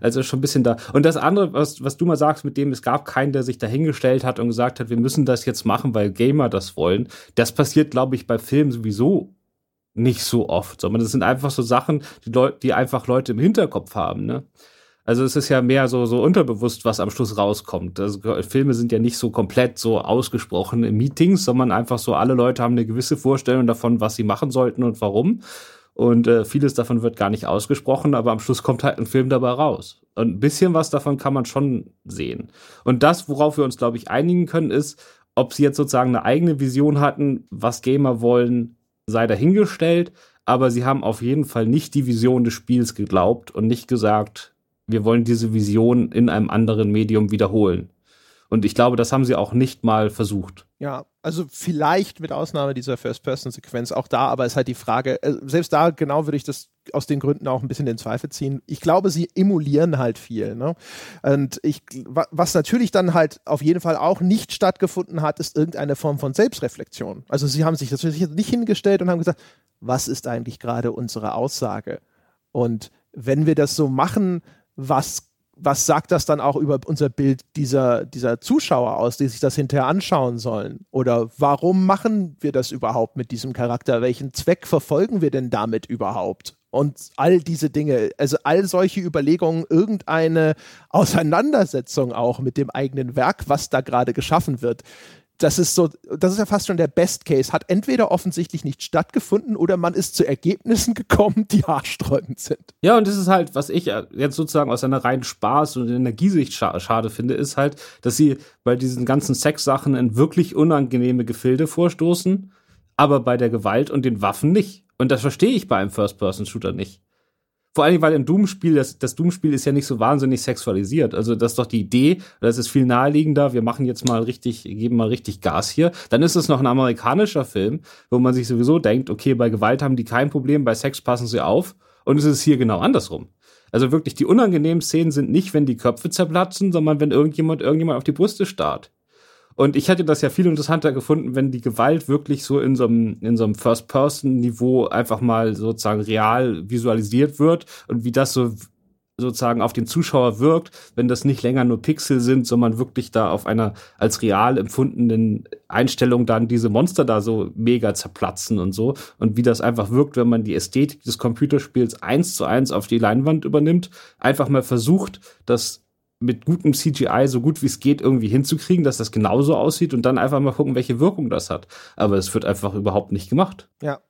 Also schon ein bisschen da. Und das andere, was, was du mal sagst, mit dem es gab keinen, der sich dahingestellt hat und gesagt hat, wir müssen das jetzt machen, weil Gamer das wollen. Das passiert, glaube ich, bei Filmen sowieso nicht so oft, sondern das sind einfach so Sachen, die Leute, die einfach Leute im Hinterkopf haben, ne? Also es ist ja mehr so, so unterbewusst, was am Schluss rauskommt. Also Filme sind ja nicht so komplett so ausgesprochen in Meetings, sondern einfach so, alle Leute haben eine gewisse Vorstellung davon, was sie machen sollten und warum. Und äh, vieles davon wird gar nicht ausgesprochen, aber am Schluss kommt halt ein Film dabei raus. Und ein bisschen was davon kann man schon sehen. Und das, worauf wir uns, glaube ich, einigen können, ist, ob sie jetzt sozusagen eine eigene Vision hatten, was Gamer wollen, sei dahingestellt. Aber sie haben auf jeden Fall nicht die Vision des Spiels geglaubt und nicht gesagt, wir wollen diese Vision in einem anderen Medium wiederholen. Und ich glaube, das haben sie auch nicht mal versucht. Ja, also vielleicht mit Ausnahme dieser First-Person-Sequenz auch da, aber es ist halt die Frage, äh, selbst da genau würde ich das aus den Gründen auch ein bisschen in Zweifel ziehen. Ich glaube, sie emulieren halt viel. Ne? Und ich, was natürlich dann halt auf jeden Fall auch nicht stattgefunden hat, ist irgendeine Form von Selbstreflexion. Also sie haben sich natürlich nicht hingestellt und haben gesagt, was ist eigentlich gerade unsere Aussage? Und wenn wir das so machen, was was sagt das dann auch über unser Bild dieser, dieser Zuschauer aus, die sich das hinterher anschauen sollen? Oder warum machen wir das überhaupt mit diesem Charakter? Welchen Zweck verfolgen wir denn damit überhaupt? Und all diese Dinge, also all solche Überlegungen, irgendeine Auseinandersetzung auch mit dem eigenen Werk, was da gerade geschaffen wird, das ist so, das ist ja fast schon der Best Case. Hat entweder offensichtlich nicht stattgefunden oder man ist zu Ergebnissen *laughs* gekommen, die haarsträubend sind. Ja, und das ist halt, was ich jetzt sozusagen aus einer reinen Spaß- und Energiesicht schade finde, ist halt, dass sie bei diesen ganzen Sexsachen in wirklich unangenehme Gefilde vorstoßen, aber bei der Gewalt und den Waffen nicht. Und das verstehe ich bei einem First-Person-Shooter nicht. Vor allem, weil im Doom-Spiel, das, das Doom-Spiel ist ja nicht so wahnsinnig sexualisiert. Also das ist doch die Idee, das ist viel naheliegender, wir machen jetzt mal richtig, geben mal richtig Gas hier. Dann ist es noch ein amerikanischer Film, wo man sich sowieso denkt, okay, bei Gewalt haben die kein Problem, bei Sex passen sie auf. Und es ist hier genau andersrum. Also wirklich, die unangenehmen Szenen sind nicht, wenn die Köpfe zerplatzen, sondern wenn irgendjemand irgendjemand auf die Brüste starrt. Und ich hätte das ja viel interessanter gefunden, wenn die Gewalt wirklich so in so einem, in so einem First-Person-Niveau einfach mal sozusagen real visualisiert wird und wie das so sozusagen auf den Zuschauer wirkt, wenn das nicht länger nur Pixel sind, sondern wirklich da auf einer als real empfundenen Einstellung dann diese Monster da so mega zerplatzen und so. Und wie das einfach wirkt, wenn man die Ästhetik des Computerspiels eins zu eins auf die Leinwand übernimmt, einfach mal versucht, das mit gutem CGI so gut wie es geht irgendwie hinzukriegen, dass das genauso aussieht und dann einfach mal gucken, welche Wirkung das hat. Aber es wird einfach überhaupt nicht gemacht. Ja.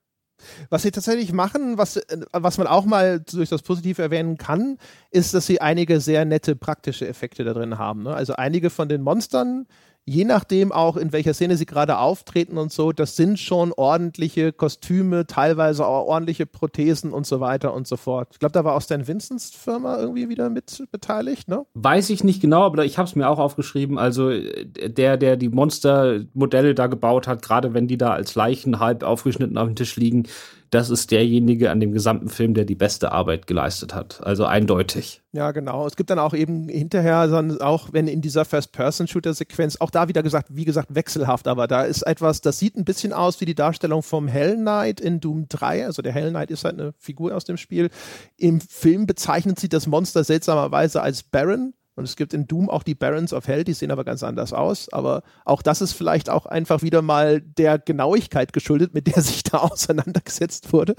Was sie tatsächlich machen, was, was man auch mal durch das Positive erwähnen kann, ist, dass sie einige sehr nette praktische Effekte da drin haben. Ne? Also einige von den Monstern, je nachdem auch, in welcher Szene sie gerade auftreten und so, das sind schon ordentliche Kostüme, teilweise auch ordentliche Prothesen und so weiter und so fort. Ich glaube, da war auch Stan Vincents Firma irgendwie wieder mit beteiligt, ne? Weiß ich nicht genau, aber ich habe es mir auch aufgeschrieben. Also der, der die Monstermodelle da gebaut hat, gerade wenn die da als Leichen halb aufgeschnitten auf dem Tisch liegen, das ist derjenige an dem gesamten Film, der die beste Arbeit geleistet hat. Also eindeutig. Ja, genau. Es gibt dann auch eben hinterher, dann auch wenn in dieser First-Person-Shooter-Sequenz, auch da wieder gesagt, wie gesagt, wechselhaft, aber da ist etwas, das sieht ein bisschen aus wie die Darstellung vom Hell Knight in Doom 3. Also der Hell Knight ist halt eine Figur aus dem Spiel. Im Film bezeichnet sie das Monster seltsamerweise als Baron. Und es gibt in Doom auch die Barons of Hell, die sehen aber ganz anders aus. Aber auch das ist vielleicht auch einfach wieder mal der Genauigkeit geschuldet, mit der *laughs* sich da auseinandergesetzt wurde.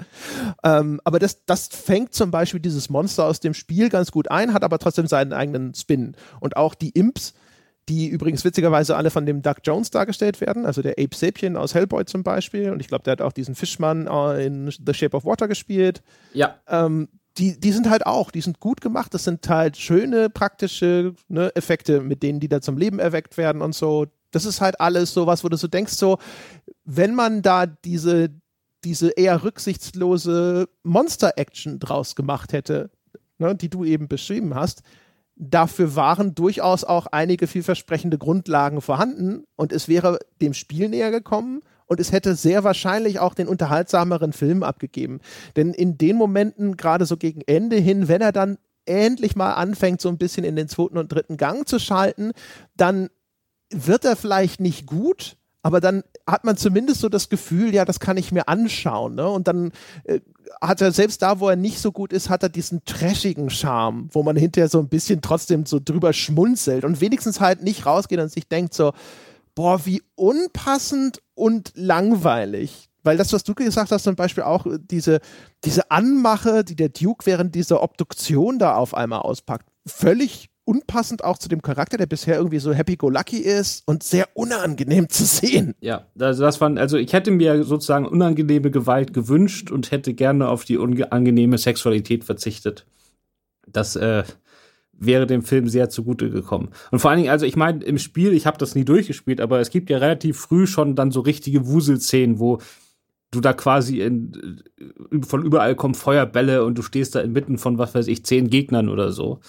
Ähm, aber das, das fängt zum Beispiel dieses Monster aus dem Spiel ganz gut ein, hat aber trotzdem seinen eigenen Spin. Und auch die Imps, die übrigens witzigerweise alle von dem Doug Jones dargestellt werden, also der Ape Sapien aus Hellboy zum Beispiel. Und ich glaube, der hat auch diesen Fischmann äh, in The Shape of Water gespielt. Ja. Ähm, die, die sind halt auch, die sind gut gemacht. Das sind halt schöne, praktische ne, Effekte, mit denen die da zum Leben erweckt werden und so. Das ist halt alles so was, wo du so denkst, so, wenn man da diese, diese eher rücksichtslose Monster-Action draus gemacht hätte, ne, die du eben beschrieben hast, dafür waren durchaus auch einige vielversprechende Grundlagen vorhanden und es wäre dem Spiel näher gekommen und es hätte sehr wahrscheinlich auch den unterhaltsameren Film abgegeben. Denn in den Momenten, gerade so gegen Ende hin, wenn er dann endlich mal anfängt, so ein bisschen in den zweiten und dritten Gang zu schalten, dann wird er vielleicht nicht gut, aber dann hat man zumindest so das Gefühl, ja, das kann ich mir anschauen. Ne? Und dann äh, hat er selbst da, wo er nicht so gut ist, hat er diesen trashigen Charme, wo man hinterher so ein bisschen trotzdem so drüber schmunzelt und wenigstens halt nicht rausgeht und sich denkt so, boah, wie unpassend und langweilig. Weil das, was du gesagt hast, zum Beispiel auch diese, diese Anmache, die der Duke während dieser Obduktion da auf einmal auspackt, völlig unpassend auch zu dem Charakter, der bisher irgendwie so happy-go-lucky ist und sehr unangenehm zu sehen. Ja, also das waren, also ich hätte mir sozusagen unangenehme Gewalt gewünscht und hätte gerne auf die unangenehme Sexualität verzichtet. Das, äh, wäre dem Film sehr zugute gekommen. Und vor allen Dingen, also ich meine, im Spiel, ich habe das nie durchgespielt, aber es gibt ja relativ früh schon dann so richtige Wuselszenen, wo du da quasi in, äh, von überall kommen Feuerbälle und du stehst da inmitten von, was weiß ich, zehn Gegnern oder so.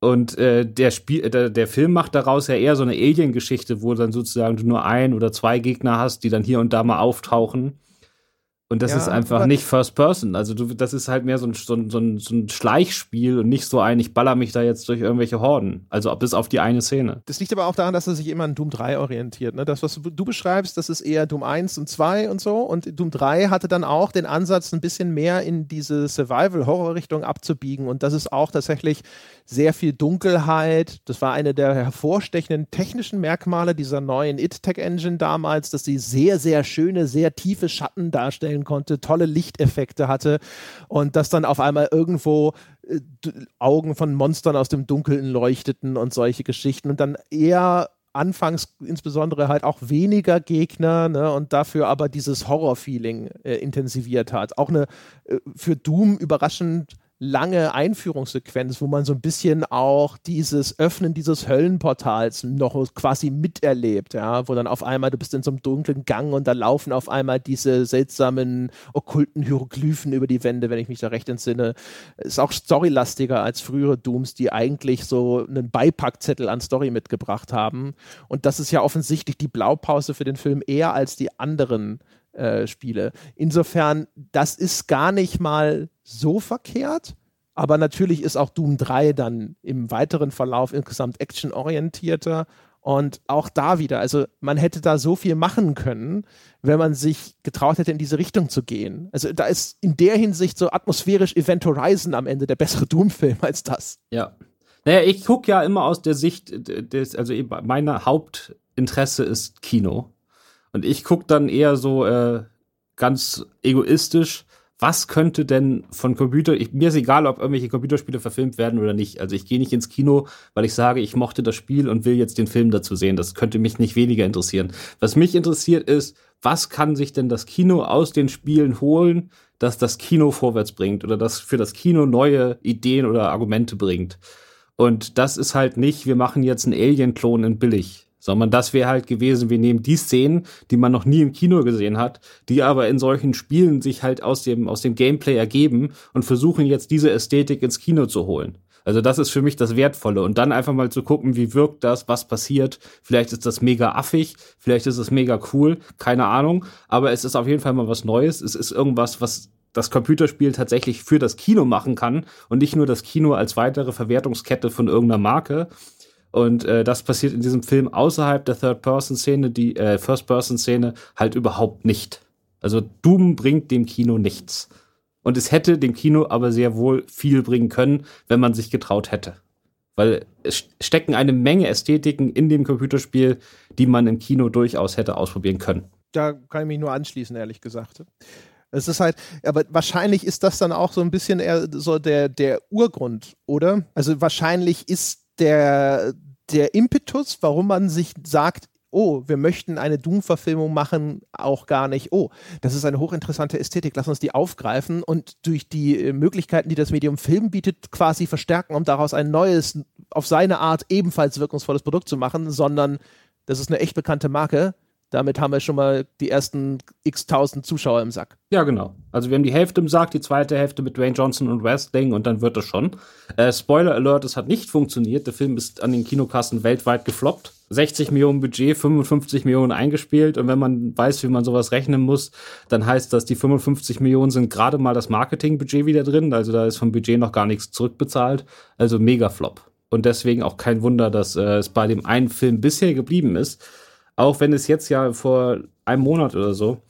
Und äh, der, Spiel, äh, der, der Film macht daraus ja eher so eine Alien-Geschichte, wo dann sozusagen du nur ein oder zwei Gegner hast, die dann hier und da mal auftauchen. Und das ja, ist einfach nicht First Person. Also du, das ist halt mehr so ein, so, ein, so, ein, so ein Schleichspiel und nicht so ein, ich baller mich da jetzt durch irgendwelche Horden. Also bis auf die eine Szene. Das liegt aber auch daran, dass er sich immer an Doom 3 orientiert. Ne? Das, was du beschreibst, das ist eher Doom 1 und 2 und so. Und Doom 3 hatte dann auch den Ansatz, ein bisschen mehr in diese Survival-Horror-Richtung abzubiegen. Und das ist auch tatsächlich sehr viel Dunkelheit. Das war eine der hervorstechenden technischen Merkmale dieser neuen It-Tech-Engine damals, dass sie sehr, sehr schöne, sehr tiefe Schatten darstellen konnte, tolle Lichteffekte hatte und dass dann auf einmal irgendwo äh, Augen von Monstern aus dem Dunkeln leuchteten und solche Geschichten und dann eher anfangs insbesondere halt auch weniger Gegner ne, und dafür aber dieses Horror-Feeling äh, intensiviert hat. Auch eine äh, für Doom überraschend lange Einführungssequenz, wo man so ein bisschen auch dieses Öffnen dieses Höllenportals noch quasi miterlebt, ja, wo dann auf einmal du bist in so einem dunklen Gang und da laufen auf einmal diese seltsamen okkulten Hieroglyphen über die Wände, wenn ich mich da recht entsinne. Ist auch storylastiger als frühere Dooms, die eigentlich so einen Beipackzettel an Story mitgebracht haben. Und das ist ja offensichtlich die Blaupause für den Film eher als die anderen äh, Spiele. Insofern, das ist gar nicht mal so verkehrt. Aber natürlich ist auch Doom 3 dann im weiteren Verlauf insgesamt actionorientierter. Und auch da wieder, also man hätte da so viel machen können, wenn man sich getraut hätte, in diese Richtung zu gehen. Also da ist in der Hinsicht so atmosphärisch Event Horizon am Ende der bessere Doom-Film als das. Ja. Naja, ich gucke ja immer aus der Sicht des, also mein Hauptinteresse ist Kino. Und ich gucke dann eher so äh, ganz egoistisch, was könnte denn von Computer, ich, mir ist egal, ob irgendwelche Computerspiele verfilmt werden oder nicht. Also ich gehe nicht ins Kino, weil ich sage, ich mochte das Spiel und will jetzt den Film dazu sehen. Das könnte mich nicht weniger interessieren. Was mich interessiert ist, was kann sich denn das Kino aus den Spielen holen, dass das Kino vorwärts bringt oder das für das Kino neue Ideen oder Argumente bringt. Und das ist halt nicht, wir machen jetzt einen Alien-Klon in billig sondern das wäre halt gewesen, wir nehmen die Szenen, die man noch nie im Kino gesehen hat, die aber in solchen Spielen sich halt aus dem, aus dem Gameplay ergeben und versuchen jetzt diese Ästhetik ins Kino zu holen. Also das ist für mich das Wertvolle. Und dann einfach mal zu gucken, wie wirkt das, was passiert. Vielleicht ist das mega affig, vielleicht ist es mega cool, keine Ahnung. Aber es ist auf jeden Fall mal was Neues. Es ist irgendwas, was das Computerspiel tatsächlich für das Kino machen kann und nicht nur das Kino als weitere Verwertungskette von irgendeiner Marke. Und äh, das passiert in diesem Film außerhalb der Third-Person-Szene, die äh, First-Person-Szene halt überhaupt nicht. Also Doom bringt dem Kino nichts. Und es hätte dem Kino aber sehr wohl viel bringen können, wenn man sich getraut hätte. Weil es stecken eine Menge Ästhetiken in dem Computerspiel, die man im Kino durchaus hätte ausprobieren können. Da kann ich mich nur anschließen, ehrlich gesagt. Es ist halt, aber wahrscheinlich ist das dann auch so ein bisschen eher so der, der Urgrund, oder? Also wahrscheinlich ist der, der Impetus, warum man sich sagt, oh, wir möchten eine Doom-Verfilmung machen, auch gar nicht, oh, das ist eine hochinteressante Ästhetik, lass uns die aufgreifen und durch die äh, Möglichkeiten, die das Medium Film bietet, quasi verstärken, um daraus ein neues, auf seine Art ebenfalls wirkungsvolles Produkt zu machen, sondern das ist eine echt bekannte Marke. Damit haben wir schon mal die ersten x tausend Zuschauer im Sack. Ja, genau. Also wir haben die Hälfte im Sack, die zweite Hälfte mit Dwayne Johnson und Wrestling und dann wird es schon. Äh, Spoiler Alert, es hat nicht funktioniert. Der Film ist an den Kinokassen weltweit gefloppt. 60 Millionen Budget, 55 Millionen eingespielt. Und wenn man weiß, wie man sowas rechnen muss, dann heißt das, die 55 Millionen sind gerade mal das Marketingbudget wieder drin. Also da ist vom Budget noch gar nichts zurückbezahlt. Also mega Flop. Und deswegen auch kein Wunder, dass äh, es bei dem einen Film bisher geblieben ist. Auch wenn es jetzt ja vor einem Monat oder so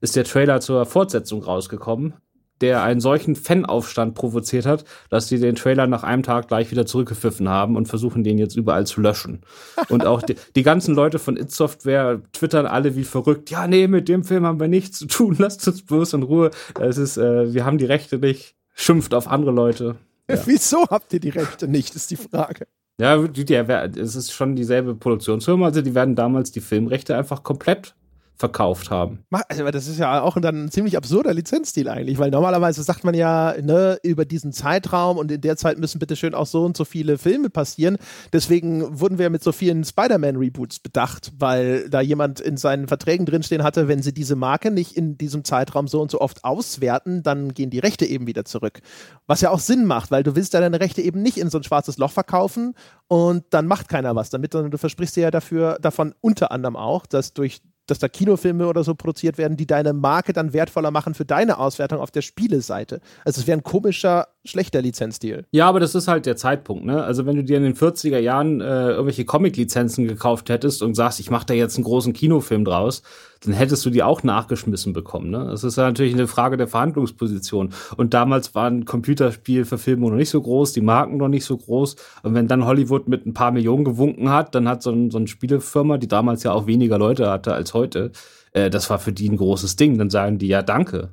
ist der Trailer zur Fortsetzung rausgekommen der einen solchen Fanaufstand provoziert hat, dass sie den Trailer nach einem Tag gleich wieder zurückgepfiffen haben und versuchen, den jetzt überall zu löschen. Und auch die, die ganzen Leute von It Software twittern alle wie verrückt. Ja, nee, mit dem Film haben wir nichts zu tun. *laughs* Lasst uns bloß in Ruhe. Es ist, äh, wir haben die Rechte nicht. Schimpft auf andere Leute. Ja. *laughs* Wieso habt ihr die Rechte nicht, ist die Frage. Ja, es ist schon dieselbe Produktionsfirma. Also die werden damals die Filmrechte einfach komplett verkauft haben. Also, das ist ja auch dann ein ziemlich absurder Lizenzstil eigentlich, weil normalerweise sagt man ja, ne, über diesen Zeitraum und in der Zeit müssen bitte schön auch so und so viele Filme passieren. Deswegen wurden wir mit so vielen Spider-Man-Reboots bedacht, weil da jemand in seinen Verträgen drinstehen hatte, wenn sie diese Marke nicht in diesem Zeitraum so und so oft auswerten, dann gehen die Rechte eben wieder zurück. Was ja auch Sinn macht, weil du willst ja deine Rechte eben nicht in so ein schwarzes Loch verkaufen und dann macht keiner was damit, sondern du versprichst dir ja dafür, davon unter anderem auch, dass durch dass da Kinofilme oder so produziert werden, die deine Marke dann wertvoller machen für deine Auswertung auf der Spieleseite. Also es wäre ein komischer, schlechter Lizenzdeal. Ja, aber das ist halt der Zeitpunkt, ne? Also wenn du dir in den 40er Jahren äh, irgendwelche Comic-Lizenzen gekauft hättest und sagst, ich mache da jetzt einen großen Kinofilm draus, dann hättest du die auch nachgeschmissen bekommen. Ne? Das ist ja natürlich eine Frage der Verhandlungsposition. Und damals waren Computerspielverfilmungen noch nicht so groß, die Marken noch nicht so groß. Und wenn dann Hollywood mit ein paar Millionen gewunken hat, dann hat so, ein, so eine Spielefirma, die damals ja auch weniger Leute hatte als heute, äh, das war für die ein großes Ding. Dann sagen die ja Danke.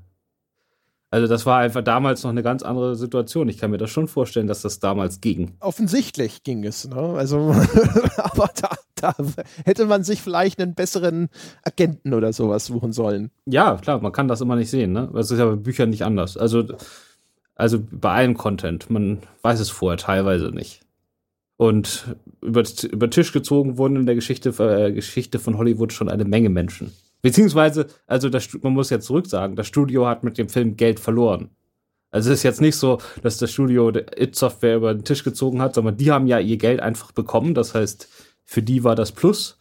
Also das war einfach damals noch eine ganz andere Situation. Ich kann mir das schon vorstellen, dass das damals ging. Offensichtlich ging es, ne? Also, *laughs* aber da, da hätte man sich vielleicht einen besseren Agenten oder sowas suchen sollen. Ja, klar, man kann das immer nicht sehen, ne? Das ist ja bei Büchern nicht anders. Also, also bei allem Content, man weiß es vorher teilweise nicht. Und über, über Tisch gezogen wurden in der Geschichte, äh, Geschichte von Hollywood schon eine Menge Menschen. Beziehungsweise, also das, man muss ja zurück sagen, das Studio hat mit dem Film Geld verloren. Also es ist jetzt nicht so, dass das Studio It Software über den Tisch gezogen hat, sondern die haben ja ihr Geld einfach bekommen. Das heißt, für die war das Plus.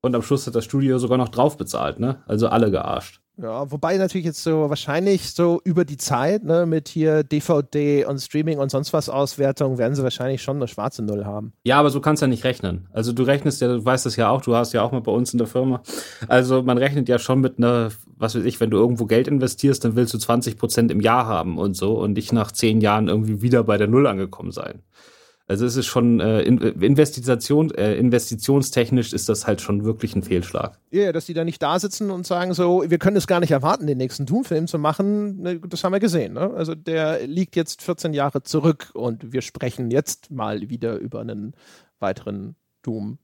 Und am Schluss hat das Studio sogar noch drauf bezahlt, ne? Also alle gearscht. Ja, wobei natürlich jetzt so wahrscheinlich so über die Zeit, ne, mit hier DVD und Streaming und sonst was Auswertung, werden sie wahrscheinlich schon eine schwarze Null haben. Ja, aber so kannst du ja nicht rechnen. Also du rechnest ja, du weißt das ja auch, du hast ja auch mal bei uns in der Firma. Also man rechnet ja schon mit einer, was weiß ich, wenn du irgendwo Geld investierst, dann willst du 20 Prozent im Jahr haben und so und nicht nach zehn Jahren irgendwie wieder bei der Null angekommen sein. Also es ist schon äh, Investition, äh, investitionstechnisch ist das halt schon wirklich ein Fehlschlag. Ja, dass die da nicht da sitzen und sagen so, wir können es gar nicht erwarten, den nächsten Doom-Film zu machen. Ne, das haben wir gesehen. Ne? Also der liegt jetzt 14 Jahre zurück und wir sprechen jetzt mal wieder über einen weiteren Doom,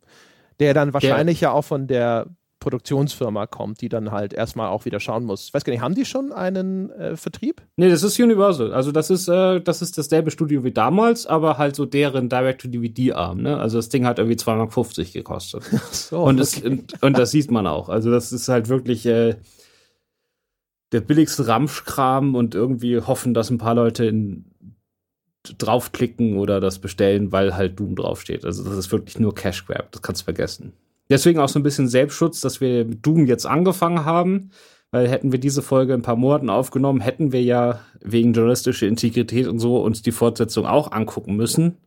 der dann wahrscheinlich der, ja auch von der Produktionsfirma kommt, die dann halt erstmal auch wieder schauen muss. Ich weiß gar nicht, haben die schon einen äh, Vertrieb? Nee, das ist Universal. Also das ist, äh, das ist dasselbe Studio wie damals, aber halt so deren Direct-to-DVD-Arm. Ne? Also das Ding hat irgendwie 250 gekostet. *laughs* so, und, okay. und, und, das sieht man auch. Also das ist halt wirklich äh, der billigste Ramschkram und irgendwie hoffen, dass ein paar Leute in draufklicken oder das bestellen, weil halt Doom draufsteht. Also das ist wirklich nur Cash Grab, das kannst du vergessen. Deswegen auch so ein bisschen Selbstschutz, dass wir mit Doom jetzt angefangen haben, weil hätten wir diese Folge in ein paar Monaten aufgenommen, hätten wir ja wegen journalistischer Integrität und so uns die Fortsetzung auch angucken müssen.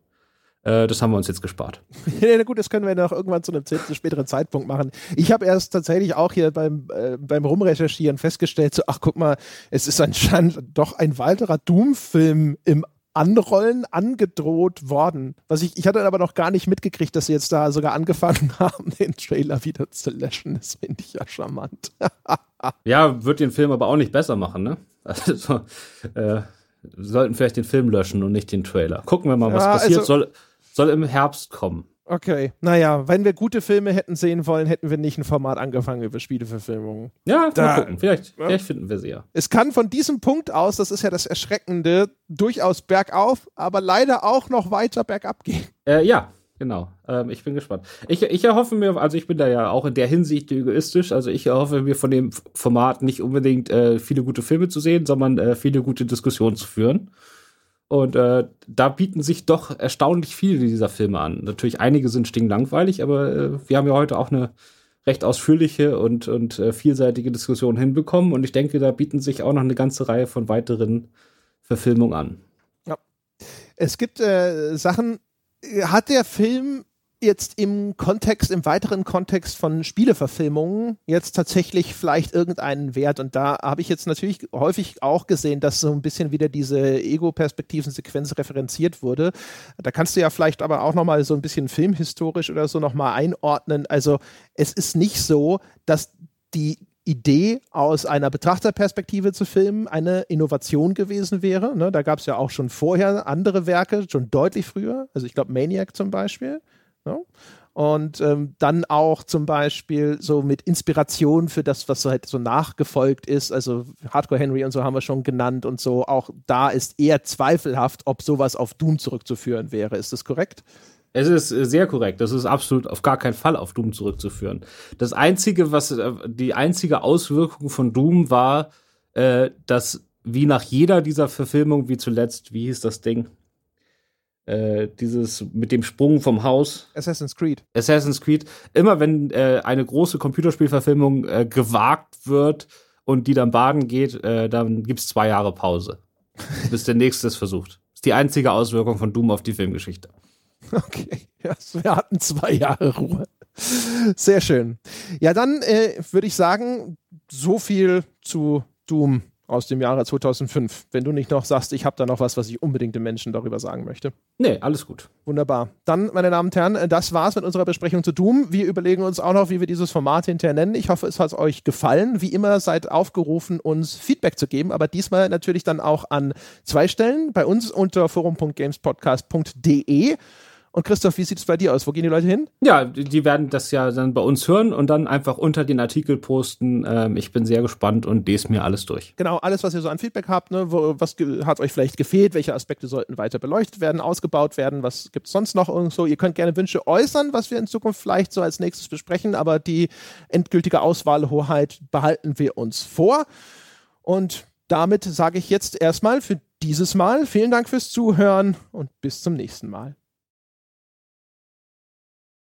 Äh, das haben wir uns jetzt gespart. *laughs* ja, gut, das können wir noch irgendwann zu einem späteren Zeitpunkt machen. Ich habe erst tatsächlich auch hier beim, äh, beim Rumrecherchieren festgestellt, so, ach guck mal, es ist anscheinend doch ein weiterer Doom-Film im Anrollen angedroht worden. Was ich, ich hatte aber noch gar nicht mitgekriegt, dass sie jetzt da sogar angefangen *laughs* haben, den Trailer wieder zu löschen. Das finde ich ja charmant. *laughs* ja, wird den Film aber auch nicht besser machen, ne? Also, äh, sollten vielleicht den Film löschen und nicht den Trailer. Gucken wir mal, was ja, passiert. Also, soll, soll im Herbst kommen. Okay, naja, wenn wir gute Filme hätten sehen wollen, hätten wir nicht ein Format angefangen über Spieleverfilmungen. Ja, da, gucken. Vielleicht, ja. vielleicht finden wir sie ja. Es kann von diesem Punkt aus, das ist ja das Erschreckende, durchaus bergauf, aber leider auch noch weiter bergab gehen. Äh, ja, genau. Ähm, ich bin gespannt. Ich, ich erhoffe mir, also ich bin da ja auch in der Hinsicht egoistisch, also ich erhoffe mir von dem Format nicht unbedingt äh, viele gute Filme zu sehen, sondern äh, viele gute Diskussionen zu führen. Und äh, da bieten sich doch erstaunlich viele dieser Filme an. Natürlich einige sind stinklangweilig, aber äh, wir haben ja heute auch eine recht ausführliche und, und äh, vielseitige Diskussion hinbekommen. Und ich denke, da bieten sich auch noch eine ganze Reihe von weiteren Verfilmungen an. Ja. Es gibt äh, Sachen, hat der Film jetzt im Kontext, im weiteren Kontext von Spieleverfilmungen jetzt tatsächlich vielleicht irgendeinen Wert. Und da habe ich jetzt natürlich häufig auch gesehen, dass so ein bisschen wieder diese Ego-Perspektiven-Sequenz referenziert wurde. Da kannst du ja vielleicht aber auch nochmal so ein bisschen filmhistorisch oder so nochmal einordnen. Also es ist nicht so, dass die Idee aus einer Betrachterperspektive zu filmen eine Innovation gewesen wäre. Ne, da gab es ja auch schon vorher andere Werke, schon deutlich früher. Also ich glaube Maniac zum Beispiel. Ja? Und ähm, dann auch zum Beispiel so mit Inspiration für das, was so halt so nachgefolgt ist. Also Hardcore Henry und so haben wir schon genannt und so. Auch da ist eher zweifelhaft, ob sowas auf Doom zurückzuführen wäre. Ist das korrekt? Es ist äh, sehr korrekt. Das ist absolut auf gar keinen Fall auf Doom zurückzuführen. Das einzige, was äh, die einzige Auswirkung von Doom war, äh, dass wie nach jeder dieser Verfilmung, wie zuletzt, wie hieß das Ding? Äh, dieses mit dem Sprung vom Haus. Assassin's Creed. Assassin's Creed. Immer wenn äh, eine große Computerspielverfilmung äh, gewagt wird und die dann baden geht, äh, dann gibt's zwei Jahre Pause. *laughs* bis der nächste es versucht. Ist die einzige Auswirkung von Doom auf die Filmgeschichte. Okay, *laughs* ja, wir hatten zwei Jahre Ruhe. Sehr schön. Ja, dann äh, würde ich sagen, so viel zu Doom aus dem Jahre 2005. Wenn du nicht noch sagst, ich habe da noch was, was ich unbedingt den Menschen darüber sagen möchte. Nee, alles gut. Wunderbar. Dann, meine Damen und Herren, das war's mit unserer Besprechung zu Doom. Wir überlegen uns auch noch, wie wir dieses Format hinterher nennen. Ich hoffe, es hat euch gefallen. Wie immer seid aufgerufen, uns Feedback zu geben, aber diesmal natürlich dann auch an zwei Stellen. Bei uns unter forum.gamespodcast.de und Christoph, wie sieht es bei dir aus? Wo gehen die Leute hin? Ja, die werden das ja dann bei uns hören und dann einfach unter den Artikel posten. Ähm, ich bin sehr gespannt und lese mir alles durch. Genau, alles, was ihr so an Feedback habt, ne? Wo, was hat euch vielleicht gefehlt? Welche Aspekte sollten weiter beleuchtet werden, ausgebaut werden? Was gibt es sonst noch irgendwo? Ihr könnt gerne Wünsche äußern, was wir in Zukunft vielleicht so als nächstes besprechen, aber die endgültige Auswahlhoheit behalten wir uns vor. Und damit sage ich jetzt erstmal für dieses Mal vielen Dank fürs Zuhören und bis zum nächsten Mal.